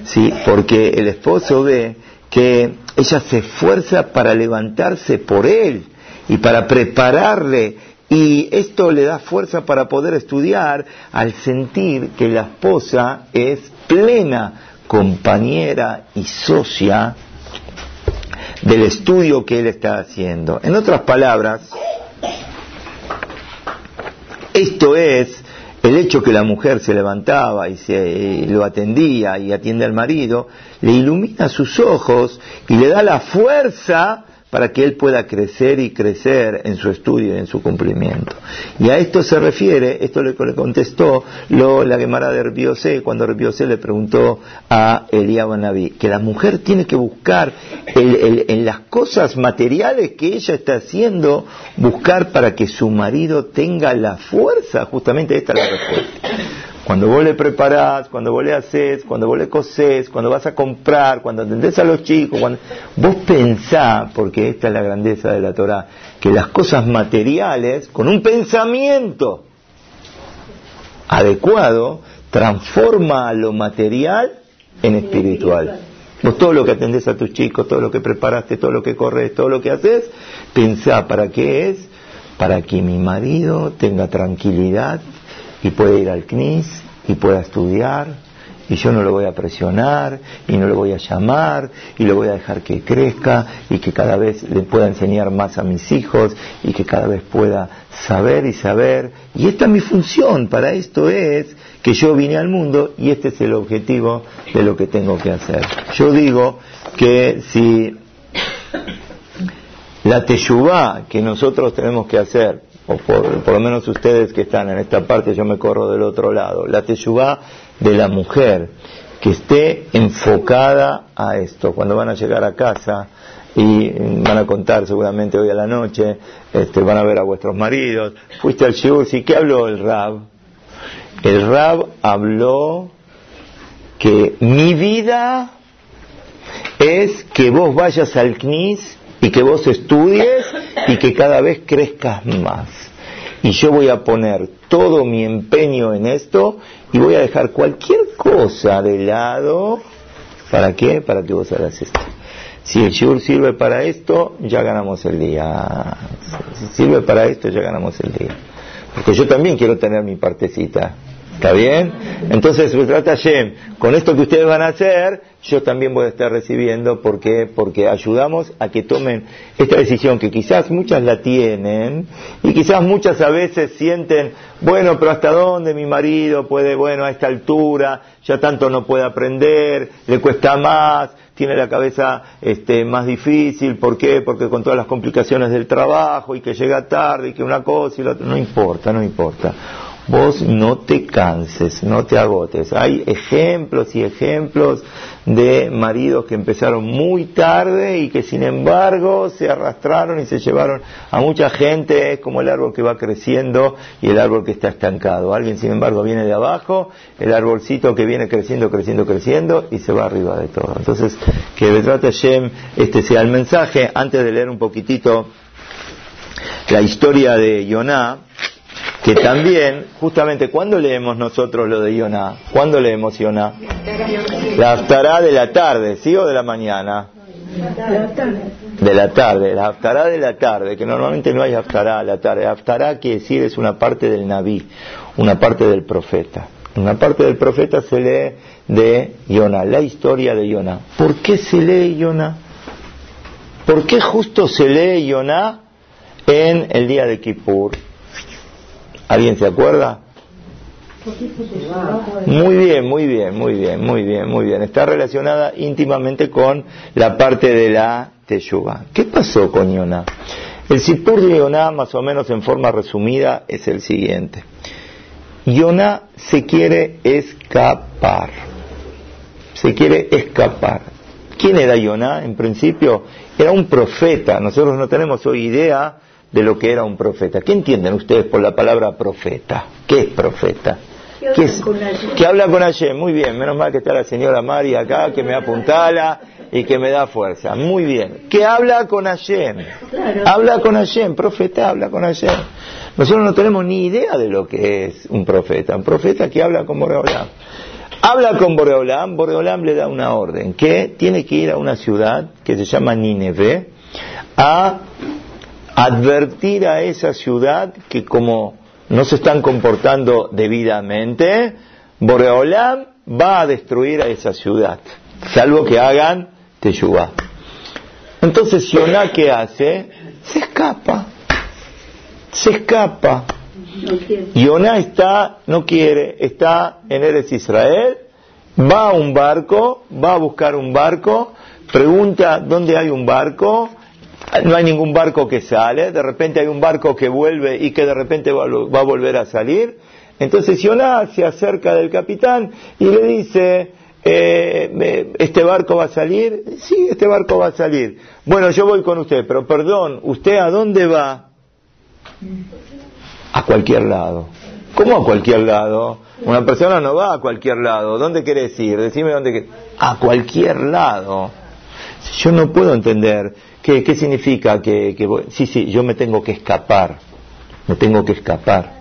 Sí, porque el esposo ve que ella se esfuerza para levantarse por él y para prepararle y esto le da fuerza para poder estudiar al sentir que la esposa es plena compañera y socia del estudio que él está haciendo. En otras palabras, esto es el hecho que la mujer se levantaba y se lo atendía y atiende al marido, le ilumina sus ojos y le da la fuerza para que él pueda crecer y crecer en su estudio y en su cumplimiento. Y a esto se refiere, esto le, contestó lo, la Gemara de Herbiosé, cuando Herbiosé le preguntó a Eliab Naví, que la mujer tiene que buscar en las cosas materiales que ella está haciendo, buscar para que su marido tenga la fuerza, justamente esta es la respuesta. Cuando vos le preparás, cuando vos le haces, cuando vos le cosés, cuando vas a comprar, cuando atendés a los chicos, cuando... vos pensá, porque esta es la grandeza de la Torah, que las cosas materiales, con un pensamiento adecuado, transforma lo material en espiritual. Vos todo lo que atendés a tus chicos, todo lo que preparaste, todo lo que corres, todo lo que haces, pensá para qué es, para que mi marido tenga tranquilidad y puede ir al CNIS y pueda estudiar y yo no lo voy a presionar y no lo voy a llamar y lo voy a dejar que crezca y que cada vez le pueda enseñar más a mis hijos y que cada vez pueda saber y saber. Y esta es mi función para esto es que yo vine al mundo y este es el objetivo de lo que tengo que hacer. Yo digo que si la teshuvá que nosotros tenemos que hacer o por, lo menos ustedes que están en esta parte, yo me corro del otro lado, la teshuvá de la mujer, que esté enfocada a esto. Cuando van a llegar a casa y van a contar seguramente hoy a la noche, este, van a ver a vuestros maridos, fuiste al shiur, ¿sí? ¿qué habló el Rab? El Rab habló que mi vida es que vos vayas al CNIS y que vos estudies y que cada vez crezcas más. Y yo voy a poner todo mi empeño en esto y voy a dejar cualquier cosa de lado. ¿Para qué? Para que vos hagas esto. Si el shiur sirve para esto, ya ganamos el día. Si sirve para esto, ya ganamos el día. Porque yo también quiero tener mi partecita. ¿Está bien? Entonces, con esto que ustedes van a hacer, yo también voy a estar recibiendo, ¿por Porque ayudamos a que tomen esta decisión que quizás muchas la tienen y quizás muchas a veces sienten, bueno, pero ¿hasta dónde mi marido puede, bueno, a esta altura, ya tanto no puede aprender, le cuesta más, tiene la cabeza este, más difícil, ¿por qué? Porque con todas las complicaciones del trabajo y que llega tarde y que una cosa y la otra, no importa, no importa vos no te canses, no te agotes. Hay ejemplos y ejemplos de maridos que empezaron muy tarde y que sin embargo se arrastraron y se llevaron a mucha gente. Es como el árbol que va creciendo y el árbol que está estancado. Alguien sin embargo viene de abajo, el arbolcito que viene creciendo, creciendo, creciendo y se va arriba de todo. Entonces, que Betrat Hashem este sea el mensaje. Antes de leer un poquitito la historia de Yoná, que también, justamente, ¿cuándo leemos nosotros lo de Yonah? ¿Cuándo leemos Yonah? La aftará de la tarde, ¿sí o de la mañana? De la tarde, la aftará de la tarde, que normalmente no hay aftará a la tarde. Aftará quiere decir es una parte del Naví, una parte del profeta. Una parte del profeta se lee de Yonah, la historia de Yonah. ¿Por qué se lee Yonah? ¿Por qué justo se lee Yonah en el día de Kippur? ¿Alguien se acuerda? Muy bien, muy bien, muy bien, muy bien, muy bien. Está relacionada íntimamente con la parte de la Teshuvah. ¿Qué pasó con Yonah? El Sipur de Yonah, más o menos en forma resumida, es el siguiente. Yonah se quiere escapar. Se quiere escapar. ¿Quién era Yonah? En principio era un profeta. Nosotros no tenemos hoy idea de lo que era un profeta. ¿Qué entienden ustedes por la palabra profeta? ¿Qué es profeta? ¿Qué es? Que habla con Hashem. Muy bien, menos mal que está la señora Mari acá, que me apuntala y que me da fuerza. Muy bien. Que habla con Hashem. Habla con Hashem, profeta habla con Hashem. Nosotros no tenemos ni idea de lo que es un profeta. Un profeta que habla con Boreolam. Habla con Boreolam, Boreolam le da una orden, que tiene que ir a una ciudad que se llama Nineveh a advertir a esa ciudad que como no se están comportando debidamente, Boreolam va a destruir a esa ciudad, salvo que hagan Teshuvah. Entonces Yonah, ¿qué hace? Se escapa, se escapa. Yonah está, no quiere, está en Eres Israel, va a un barco, va a buscar un barco, pregunta dónde hay un barco, no hay ningún barco que sale, de repente hay un barco que vuelve y que de repente va, a volver a salir. Entonces Yonah se acerca del capitán y le dice, eh, ¿este barco va a salir? Sí, este barco va a salir. Bueno, yo voy con usted, pero perdón, ¿usted a dónde va? A cualquier lado. ¿Cómo a cualquier lado? Una persona no va a cualquier lado. ¿Dónde querés ir? Decime dónde. A cualquier lado. Yo no puedo entender qué, significa que, que sí, sí, yo me tengo que escapar. Me tengo que escapar.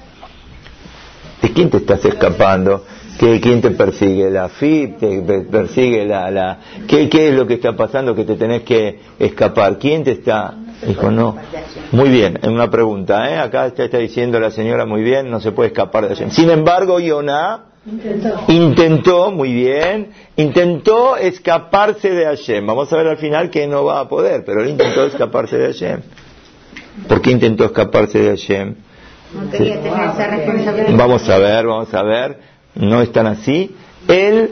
¿De quién te estás escapando? ¿Qué, ¿Quién te persigue? ¿La FIP? ¿Te persigue la...? la... ¿Qué, ¿Qué es lo que está pasando que te tenés que escapar? ¿Quién te está...? Dijo, no. Muy bien, en una pregunta, ¿eh? Acá está, está, diciendo la señora, muy bien, no se puede escapar de Hashem. Sin embargo, Yonah intentó. muy bien, intentó escaparse de Hashem. Vamos a ver al final que no va a poder, pero él intentó escaparse de Hashem. ¿Por qué intentó escaparse de Hashem? Vamos a ver, vamos a ver. No es tan así. Él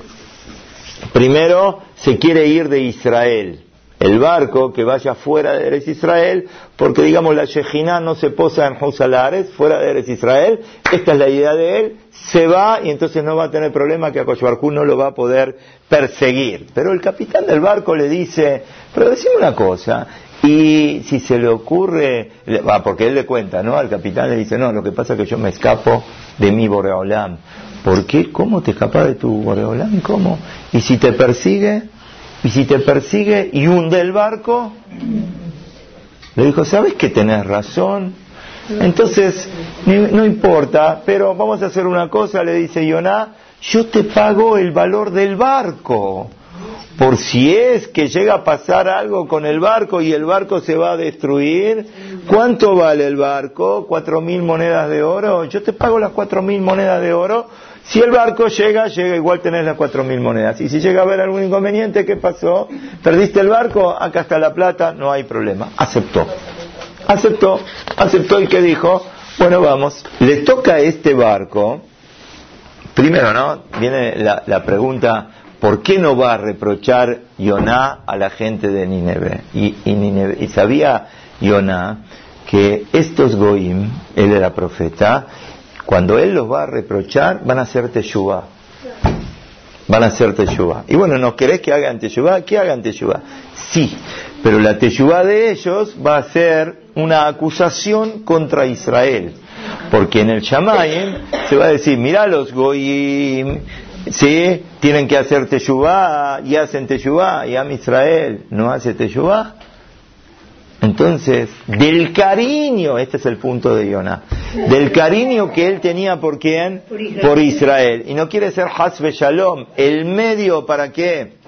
primero se quiere ir de Israel el barco que vaya fuera de Eres Israel, porque digamos la Shejina no se posa en Josalares, fuera de Eres Israel, esta es la idea de él, se va y entonces no va a tener problema que a no lo va a poder perseguir. Pero el capitán del barco le dice, pero decime una cosa, y si se le ocurre, va, porque él le cuenta, ¿no? Al capitán le dice, no, lo que pasa es que yo me escapo de mi Boreolam. ¿Por qué? ¿Cómo te escapas de tu Boreolam? ¿Cómo? ¿Y si te persigue? Y si te persigue y hunde el barco, le dijo, ¿sabes que tenés razón? Entonces, no, importa, pero vamos a hacer una cosa, le dice Yoná, yo te pago el valor del barco. Por si es que llega a pasar algo con el barco y el barco se va a destruir, ¿cuánto vale el barco? ¿Cuatro mil monedas de oro? Yo te pago las cuatro mil monedas de oro si el barco llega, llega igual tenés las cuatro mil monedas. Y si llega a haber algún inconveniente, ¿qué pasó? ¿Perdiste el barco? Acá está la plata, no hay problema. Aceptó. Aceptó, aceptó y ¿qué dijo? Bueno, vamos. Le toca a este barco, primero, ¿no? Viene la, pregunta, ¿por qué no va a reprochar Yoná a la gente de Nineve? Y, y, y sabía Yoná que estos Goim, él era profeta, cuando Él los va a reprochar, van a hacer teshuvah. Van a hacer teshuvah. Y bueno, ¿no querés que hagan teshuvah? Que hagan teshuvah. Sí, pero la teshuvah de ellos va a ser una acusación contra Israel. Porque en el Shamayim se va a decir, mira los goyim, sí, tienen que hacer teshuvah y hacen teshuvah y a Israel no hace teshuvah. Entonces, del cariño, este es el punto de Yonah, del cariño que él tenía por quién? Por Israel. Y no quiere ser Hasbe Shalom, el medio para qué?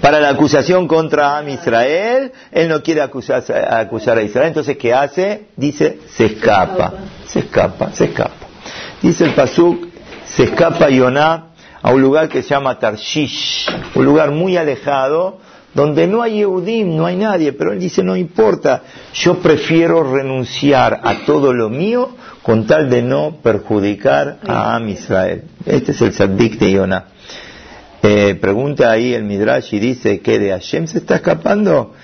Para la acusación contra Am Israel, él no quiere acusar, acusar a Israel, entonces ¿qué hace? Dice, se escapa, se escapa, se escapa. Dice el Pasuk, se escapa Yoná a un lugar que se llama Tarshish, un lugar muy alejado, donde no hay Eudim, no hay nadie, pero él dice, no importa, yo prefiero renunciar a todo lo mío con tal de no perjudicar a Am Israel. Este es el Saddik de Yonah. Eh, pregunta ahí el Midrash y dice que de Hashem se está escapando.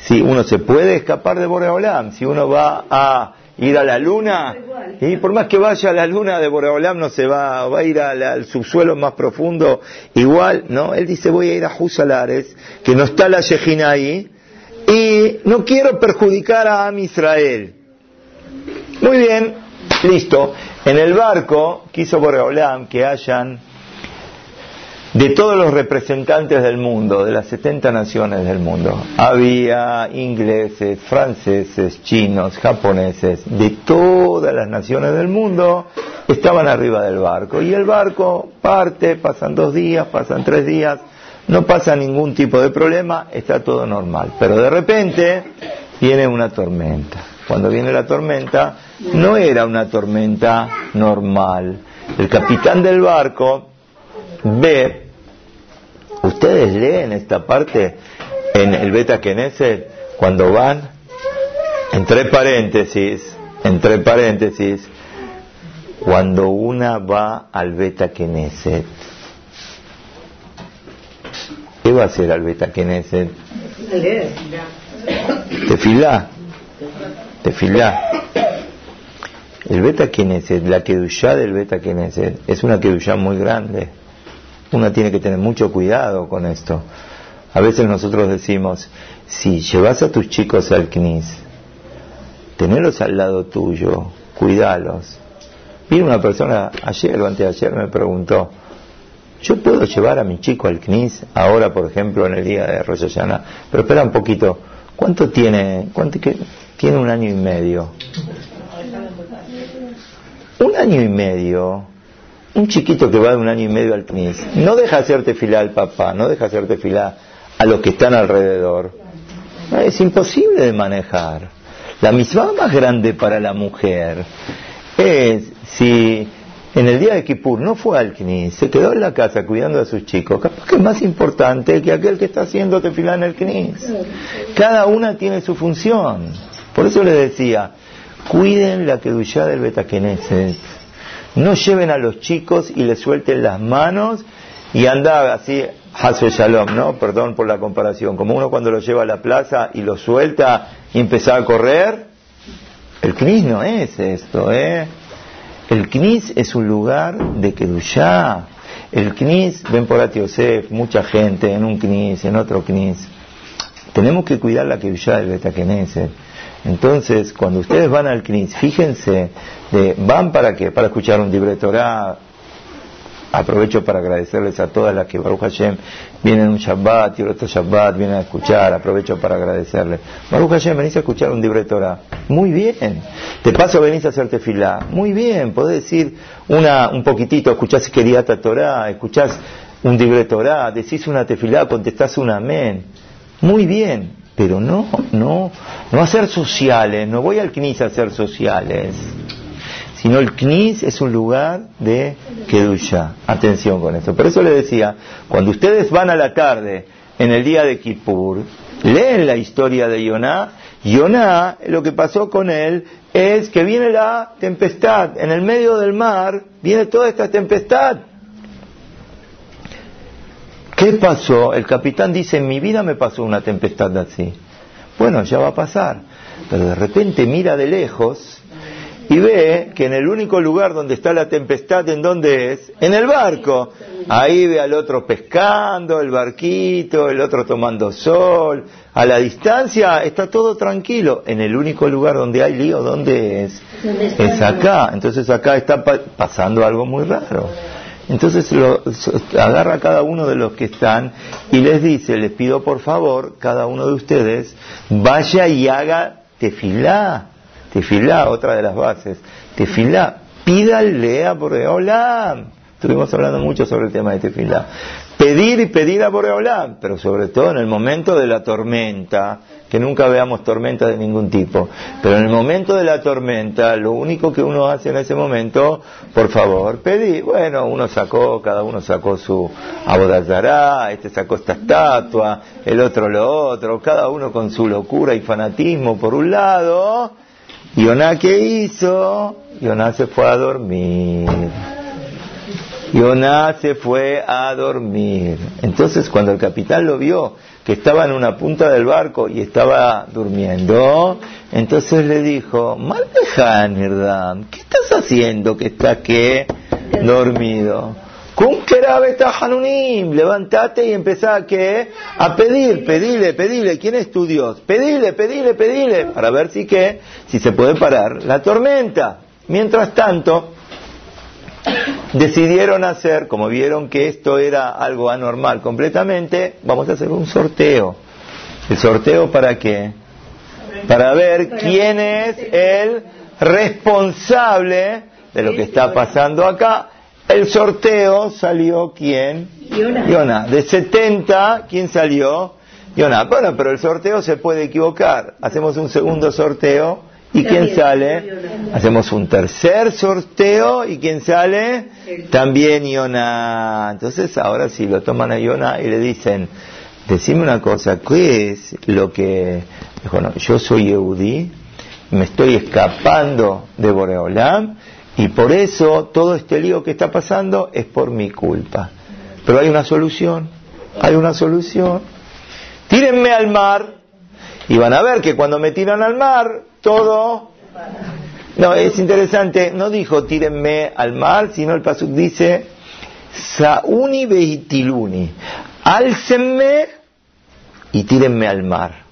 Si uno se puede escapar de Boreolam, si uno va a ir a la luna, y por más que vaya a la luna de Boreolam no se va, va a ir al, subsuelo más profundo, igual, ¿no? Él dice voy a ir a Jusalares, que no está la Shejina ahí, y no quiero perjudicar a Am Israel. Muy bien, listo. En el barco quiso Boreolam que hayan de todos los representantes del mundo, de las 70 naciones del mundo. Había ingleses, franceses, chinos, japoneses, de todas las naciones del mundo, estaban arriba del barco. Y el barco parte, pasan dos días, pasan tres días, no pasa ningún tipo de problema, está todo normal. Pero de repente viene una tormenta. Cuando viene la tormenta, no era una tormenta normal. El capitán del barco ve, ustedes leen esta parte en el Beta Knesset, cuando van, entre paréntesis, entre paréntesis, cuando una va al Beta Knesset, ¿qué va a hacer al Beta Knesset? Tefilá, tefilá. El Beta Knesset, la Kedushá del Beta Knesset, es una Kedushá muy grande uno tiene que tener mucho cuidado con esto. A veces nosotros decimos, si llevas a tus chicos al CNIS, tenerlos al lado tuyo, cuidalos. Vino una persona ayer o antes de ayer me preguntó, ¿yo puedo llevar a mi chico al CNIS ahora, por ejemplo, en el día de Rosh Pero espera un poquito, ¿cuánto tiene? ¿Cuánto tiene un año y medio? Un año y medio un chiquito que va de un año y medio al CNIS no deja hacerte fila al papá, no deja hacerte fila a los que están alrededor. Es imposible de manejar. La misma más grande para la mujer es si en el día de Kippur no fue al CNIS, se quedó en la casa cuidando a sus chicos, capaz que es más importante que aquel que está haciendo fila en el CNIS. Cada una tiene su función. Por eso le decía, cuiden la kedushá del Betakeneset no lleven a los chicos y les suelten las manos y anda así, Hasbe Shalom, ¿no? Perdón por la comparación. Como uno cuando lo lleva a la plaza y lo suelta y empieza a correr. El CNIS no es esto, ¿eh? El CNIS es un lugar de Kedushá. El CNIS, ven por Atiosef, mucha gente en un CNIS, en otro CNIS. Tenemos que cuidar la Kedushá del Betakeneset. Entonces, cuando ustedes van al CNIS, fíjense, de, ¿van para qué? Para escuchar un libre Torah. Aprovecho para agradecerles a todas las que Baruch Hashem vienen un Shabbat y otro Shabbat vienen a escuchar. Aprovecho para agradecerles. Baruch Hashem, venís a escuchar un libre Torah. Muy bien. De paso venís a hacerte fila. Muy bien. Podés decir una, un poquitito, escuchás Keriata Torah, escuchás un libre Torah, decís una tefilá, contestás un amén. Muy bien pero no, no, no a ser sociales, no voy al CNIS a ser sociales, sino el CNIS es un lugar de Kedusha. Atención con eso. Por eso le decía, cuando ustedes van a la tarde en el día de Kippur, leen la historia de Yoná, Yoná, lo que pasó con él es que viene la tempestad, en el medio del mar viene toda esta tempestad. ¿Qué pasó? El capitán dice, en mi vida me pasó una tempestad así. Bueno, ya va a pasar. Pero de repente mira de lejos y ve que en el único lugar donde está la tempestad, ¿en dónde es? En el barco. Ahí ve al otro pescando, el barquito, el otro tomando sol. A la distancia está todo tranquilo. En el único lugar donde hay lío, ¿dónde es? Es acá. Entonces acá está pasando algo muy raro. Entonces lo, agarra a cada uno de los que están y les dice, les pido por favor, cada uno de ustedes, vaya y haga tefilá, tefilá, otra de las bases, tefilá, pídale a Boreolam. Estuvimos hablando mucho sobre el tema de tefilá. Pedir y pedir a Boreolam, pero sobre todo en el momento de la tormenta, que nunca veamos tormenta de ningún tipo. Pero en el momento de la tormenta, lo único que uno hace en ese momento, por favor, pedí. Bueno, uno sacó, cada uno sacó su abodazará, este sacó esta estatua, el otro lo otro, cada uno con su locura y fanatismo por un lado. Yoná, ¿qué hizo? Yoná se fue a dormir. Yoná se fue a dormir. Entonces, cuando el capitán lo vio, que estaba en una punta del barco y estaba durmiendo, entonces le dijo, Maldejan, ¿qué estás haciendo que estás que dormido? Levantate y empezá a que a pedir, pedile, pedile, ¿quién es tu Dios? Pedile, pedile, pedile, para ver si que, si se puede parar la tormenta. Mientras tanto, decidieron hacer, como vieron que esto era algo anormal completamente, vamos a hacer un sorteo. ¿El sorteo para qué? Para ver quién es el responsable de lo que está pasando acá. El sorteo salió quién? Yona. De 70, ¿quién salió? Yona. Bueno, pero el sorteo se puede equivocar. Hacemos un segundo sorteo ¿Y quién sale? Hacemos un tercer sorteo y ¿quién sale? También Iona. Entonces ahora sí lo toman a Iona y le dicen, decime una cosa, ¿qué es lo que... Bueno, yo soy Eudí, me estoy escapando de Boreolam y por eso todo este lío que está pasando es por mi culpa. Pero hay una solución, hay una solución. Tírenme al mar y van a ver que cuando me tiran al mar, todo... No, es interesante, no dijo tírenme al mar, sino el pasuk dice Sauni veitiluni, álcenme y tírenme al mar.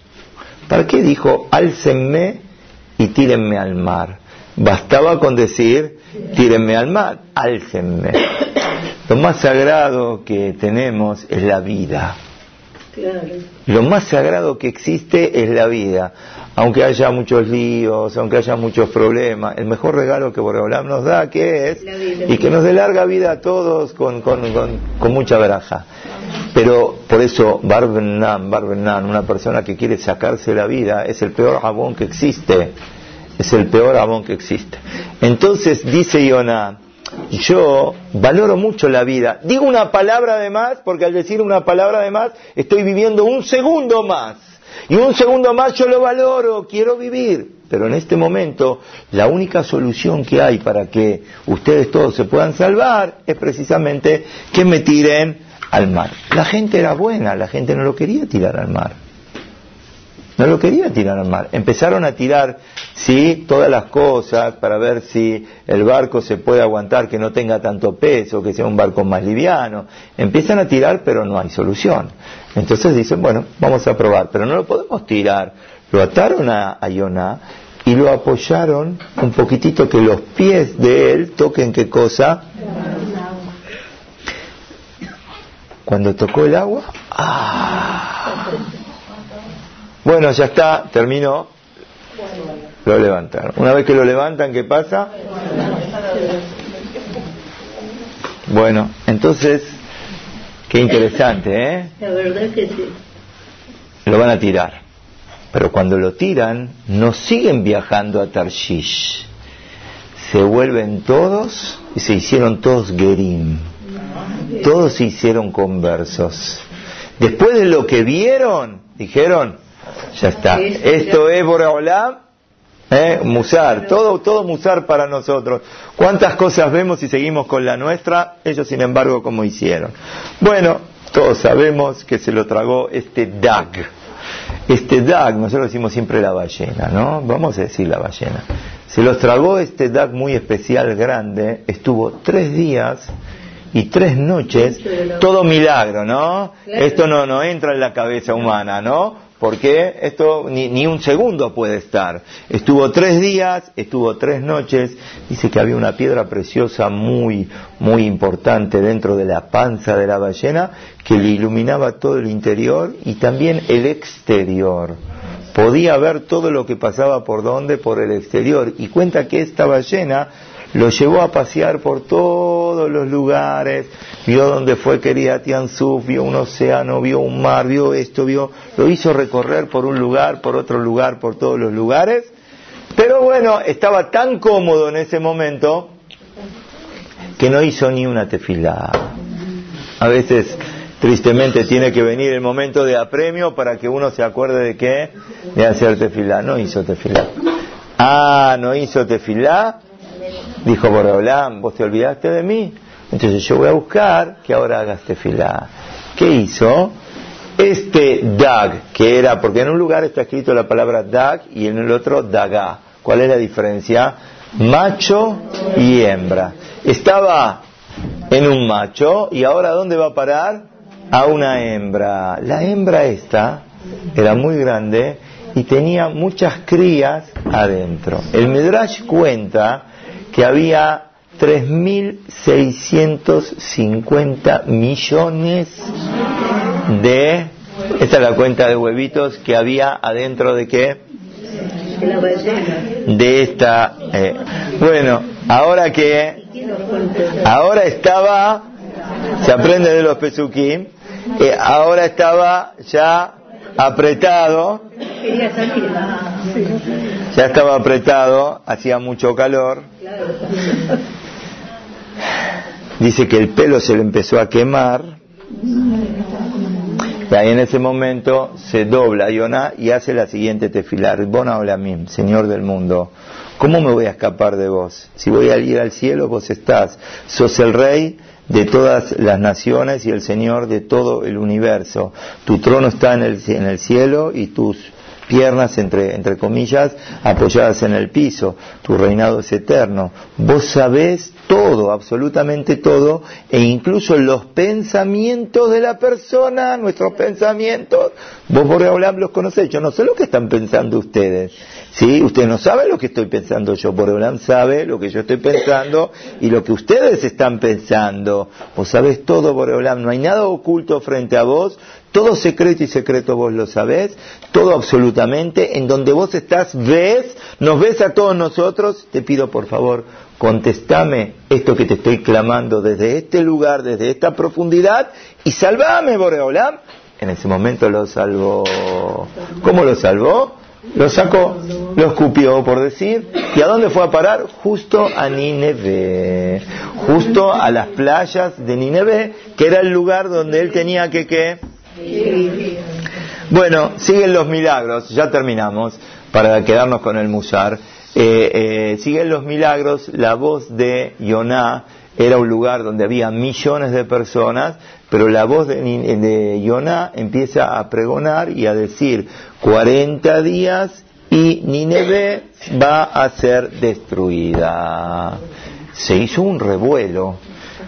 ¿Para qué dijo álcenme y tírenme al mar? Bastaba con decir tírenme al mar, álcenme. Lo más sagrado que tenemos es la vida. Lo más sagrado que existe es la vida aunque haya muchos líos, aunque haya muchos problemas, el mejor regalo que Boreolam nos da, que es, y que nos dé larga vida a todos con, con, con, mucha veraja. Pero por eso Barbenan, Barbenan, una persona que quiere sacarse la vida, es el peor jabón que existe. Es el peor jabón que existe. Entonces dice Yonah, yo valoro mucho la vida. Digo una palabra de más, porque al decir una palabra de más, estoy viviendo un segundo más. Y un segundo más yo lo valoro, quiero vivir. Pero en este momento la única solución que hay para que ustedes todos se puedan salvar es precisamente que me tiren al mar. La gente era buena, la gente no lo quería tirar al mar. No lo quería tirar al mar. Empezaron a tirar, sí, todas las cosas para ver si el barco se puede aguantar, que no tenga tanto peso, que sea un barco más liviano. Empiezan a tirar, pero no hay solución. Entonces dicen, bueno, vamos a probar, pero no lo podemos tirar. Lo ataron a, a y lo apoyaron un poquitito que los pies de él toquen qué cosa. Cuando tocó el agua, ¡ah! Bueno, ya está, terminó. Lo levantaron. Una vez que lo levantan, ¿qué pasa? Bueno, entonces, qué interesante, ¿eh? La verdad que sí. Lo van a tirar. Pero cuando lo tiran, no siguen viajando a Tarshish. Se vuelven todos y se hicieron todos Gerim. Todos se hicieron conversos. Después de lo que vieron, dijeron, ya está. Esto es Boreolam, ¿eh? Musar, todo, todo Musar para nosotros. ¿Cuántas cosas vemos y seguimos con la nuestra? Ellos, sin embargo, como hicieron. Bueno, todos sabemos que se lo tragó este Dag. Este Dag, nosotros decimos siempre la ballena, ¿no? Vamos a decir la ballena. Se los tragó este Dag muy especial, grande, estuvo tres días y tres noches, todo milagro, ¿no? Esto no, no entra en la cabeza humana, ¿no? Porque esto ni, ni, un segundo puede estar. Estuvo tres días, estuvo tres noches, dice que había una piedra preciosa muy, muy importante dentro de la panza de la ballena que le iluminaba todo el interior y también el exterior. Podía ver todo lo que pasaba por donde, por el exterior. Y cuenta que esta ballena lo llevó a pasear por todos los lugares, vio dónde fue querida Tiansuf, vio un océano, vio un mar, vio esto, vio, lo hizo recorrer por un lugar, por otro lugar, por todos los lugares, pero bueno, estaba tan cómodo en ese momento que no hizo ni una tefilá. A veces, tristemente, tiene que venir el momento de apremio para que uno se acuerde de qué, de hacer tefilá. No hizo tefilá. Ah, no hizo tefilá. Dijo Boreolán, vos te olvidaste de mí. Entonces yo voy a buscar que ahora hagas tefilá. ¿Qué hizo? Este dag, que era, porque en un lugar está escrito la palabra dag y en el otro daga. ¿Cuál es la diferencia? Macho y hembra. Estaba en un macho y ahora ¿dónde va a parar? A una hembra. La hembra esta era muy grande y tenía muchas crías adentro. El Midrash cuenta que había 3.650 millones de... Esta es la cuenta de huevitos que había adentro de qué? De esta... Eh, bueno, ahora que... Ahora estaba... Se aprende de los pesukim. Eh, ahora estaba ya apretado. Ya estaba apretado, hacía mucho calor. Dice que el pelo se le empezó a quemar. Y ahí en ese momento se dobla Yonah y hace la siguiente tefilar. Bona Olamim, Señor del mundo. ¿Cómo me voy a escapar de vos? Si voy a ir al cielo, vos estás. Sos el rey de todas las naciones y el Señor de todo el universo. Tu trono está en el cielo y tus piernas, entre, entre comillas, apoyadas en el piso. Tu reinado es eterno. Vos sabés todo, absolutamente todo, e incluso los pensamientos de la persona, nuestros pensamientos, vos por los conocés, yo no sé lo que están pensando ustedes, ¿sí? Usted no sabe lo que estoy pensando yo, Boreolam sabe lo que yo estoy pensando y lo que ustedes están pensando, vos sabés todo, Boreolam, no hay nada oculto frente a vos, todo secreto y secreto vos lo sabés, todo absolutamente, en donde vos estás, ves, nos ves a todos nosotros, te pido por favor, contestame esto que te estoy clamando desde este lugar, desde esta profundidad, y salvame, Boreolam. En ese momento lo salvó. ¿Cómo lo salvó? Lo sacó, lo escupió, por decir. ¿Y a dónde fue a parar? Justo a Nineveh. Justo a las playas de Nineveh, que era el lugar donde él tenía que, ¿qué? Bueno, siguen los milagros, ya terminamos, para quedarnos con el Musar. Eh, eh, siguen los milagros, la voz de Yoná era un lugar donde había millones de personas, pero la voz de, de Yoná empieza a pregonar y a decir 40 días y Nineveh va a ser destruida. Se hizo un revuelo,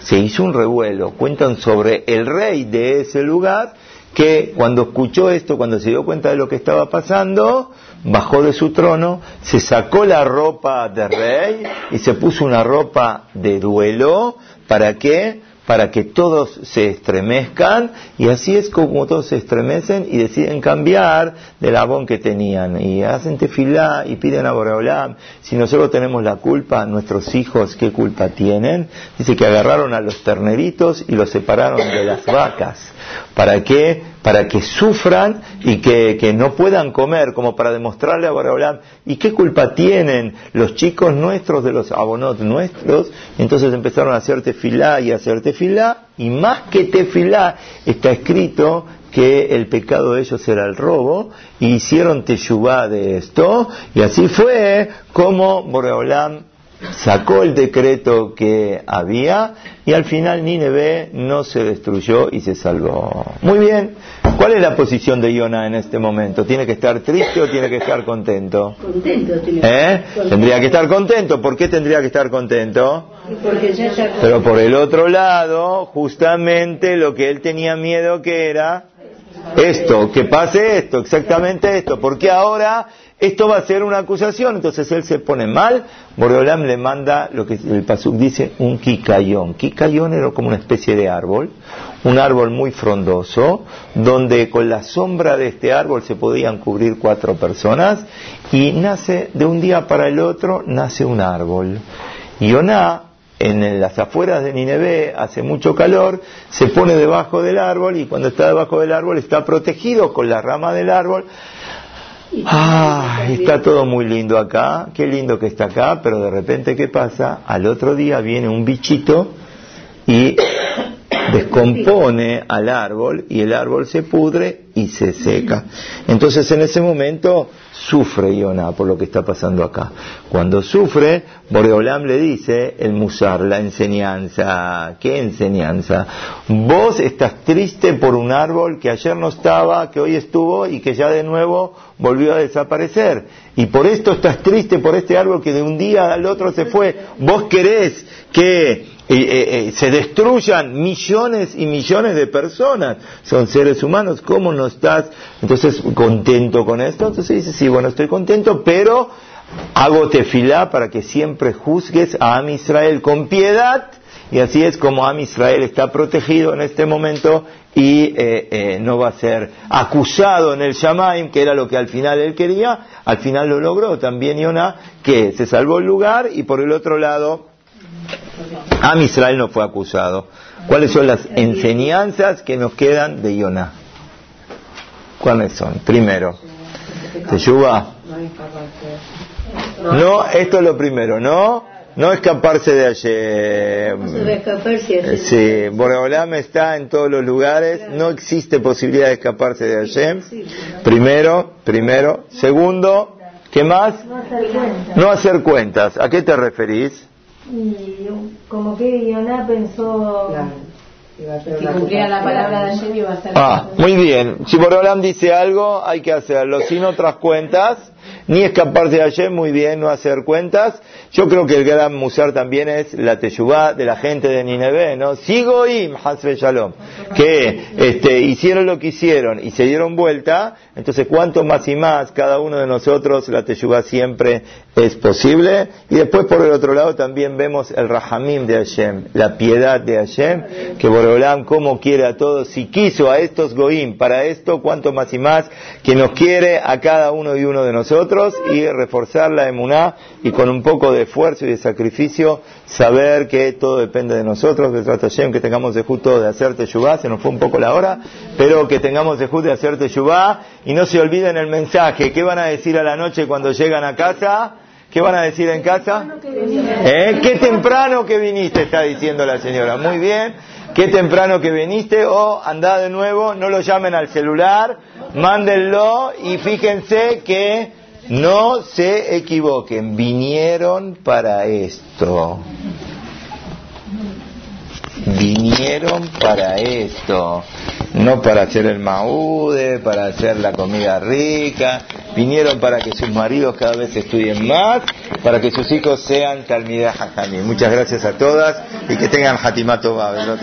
se hizo un revuelo. Cuentan sobre el rey de ese lugar que cuando escuchó esto, cuando se dio cuenta de lo que estaba pasando, bajó de su trono, se sacó la ropa de rey y se puso una ropa de duelo. ¿Para qué? Para que todos se estremezcan y así es como todos se estremecen y deciden cambiar del abón que tenían y hacen tefilá y piden a Boreolam. Si nosotros tenemos la culpa, nuestros hijos, ¿qué culpa tienen? Dice que agarraron a los terneritos y los separaron de las vacas. ¿Para qué? Para que sufran y que, no puedan comer, como para demostrarle a Boreolam, ¿y qué culpa tienen los chicos nuestros de los abonot nuestros? Entonces empezaron a hacer tefilá y a hacer tefilá, y más que tefilá está escrito que el pecado de ellos era el robo, y hicieron teshuvá de esto, y así fue como Boreolam sacó el decreto que había y al final Nineveh no se destruyó y se salvó. Muy bien, ¿cuál es la posición de Iona en este momento? ¿Tiene que estar triste o tiene que estar contento? Contento. ¿Eh? Tendría que estar contento. ¿Por qué tendría que estar contento? Pero por el otro lado, justamente lo que él tenía miedo que era esto, que pase esto, exactamente esto, porque ahora esto va a ser una acusación, entonces él se pone mal, Boreolam le manda lo que el Pasuk dice, un kikayón. Kikayón era como una especie de árbol, un árbol muy frondoso, donde con la sombra de este árbol se podían cubrir cuatro personas, y nace, de un día para el otro, nace un árbol. Yonah en las afueras de Nineveh hace mucho calor, se pone debajo del árbol y cuando está debajo del árbol está protegido con la rama del árbol. Ah, está todo muy lindo acá, qué lindo que está acá, pero de repente ¿qué pasa? Al otro día viene un bichito y [COUGHS] descompone al árbol y el árbol se pudre y se seca. Entonces en ese momento sufre Yonah por lo que está pasando acá. Cuando sufre, Boreolam le dice el musar, la enseñanza. ¿Qué enseñanza? Vos estás triste por un árbol que ayer no estaba, que hoy estuvo y que ya de nuevo volvió a desaparecer. Y por esto estás triste por este árbol que de un día al otro se fue. Vos querés que eh, eh, se destruyan millones y millones de personas, son seres humanos, ¿cómo no estás entonces contento con esto? Entonces dice, bueno, estoy contento, pero hago tefilá para que siempre juzgues a Am Israel con piedad, y así es como Am Israel está protegido en este momento y eh, no va a ser acusado en el Shamaim, que era lo que al final él quería, al final lo logró también Yonah, que se salvó el lugar y por el otro lado Am Israel no fue acusado. ¿Cuáles son las enseñanzas que nos quedan de Yonah? ¿Cuáles son? Primero, Teyuba. No, esto es lo primero, ¿no? No escaparse de ayer. Sí, Boreolam está en todos los lugares, no existe posibilidad de escaparse de ayer. Primero, primero. Segundo, ¿qué más? No hacer cuentas. ¿A qué te referís? y como que Yonah pensó si cumplía la palabra de Hashem iba a ser ah muy bien. Si Borolam dice algo hay que hacerlo. Sin otras cuentas. Ni escaparse de Hashem muy bien no hacer cuentas. Yo creo que el gran musar también es la teshuvá de la gente de Nineveh, ¿no? Sigo y Shalom, que este, hicieron lo que hicieron y se dieron vuelta, entonces cuanto más y más cada uno de nosotros, la teshuvá siempre es posible. Y después por el otro lado también vemos el rahamim de Hashem, la piedad de Hashem, que Borolam como quiere a todos, si quiso a estos goim para esto, cuanto más y más, que nos quiere a cada uno y uno de nosotros y reforzar la emuná y con un poco de esfuerzo y de sacrificio saber que todo depende de nosotros, de Hashem, que tengamos de justo de hacer teshuvah, se nos fue un poco la hora, pero que tengamos de justo de hacer teshuvah y no se olviden el mensaje, ¿qué van a decir a la noche cuando llegan a casa? ¿Qué van a decir en casa? ¿Eh? Qué temprano que viniste, está diciendo la señora. Muy bien. Qué temprano que viniste o anda de nuevo, no lo llamen al celular, mándenlo y fíjense que no se equivoquen, vinieron para esto. Vinieron para esto, no para hacer el maude, para hacer la comida rica, vinieron para que sus maridos cada vez estudien más, para que sus hijos sean Talmidah Muchas gracias a todas y que tengan Hatimato Babelot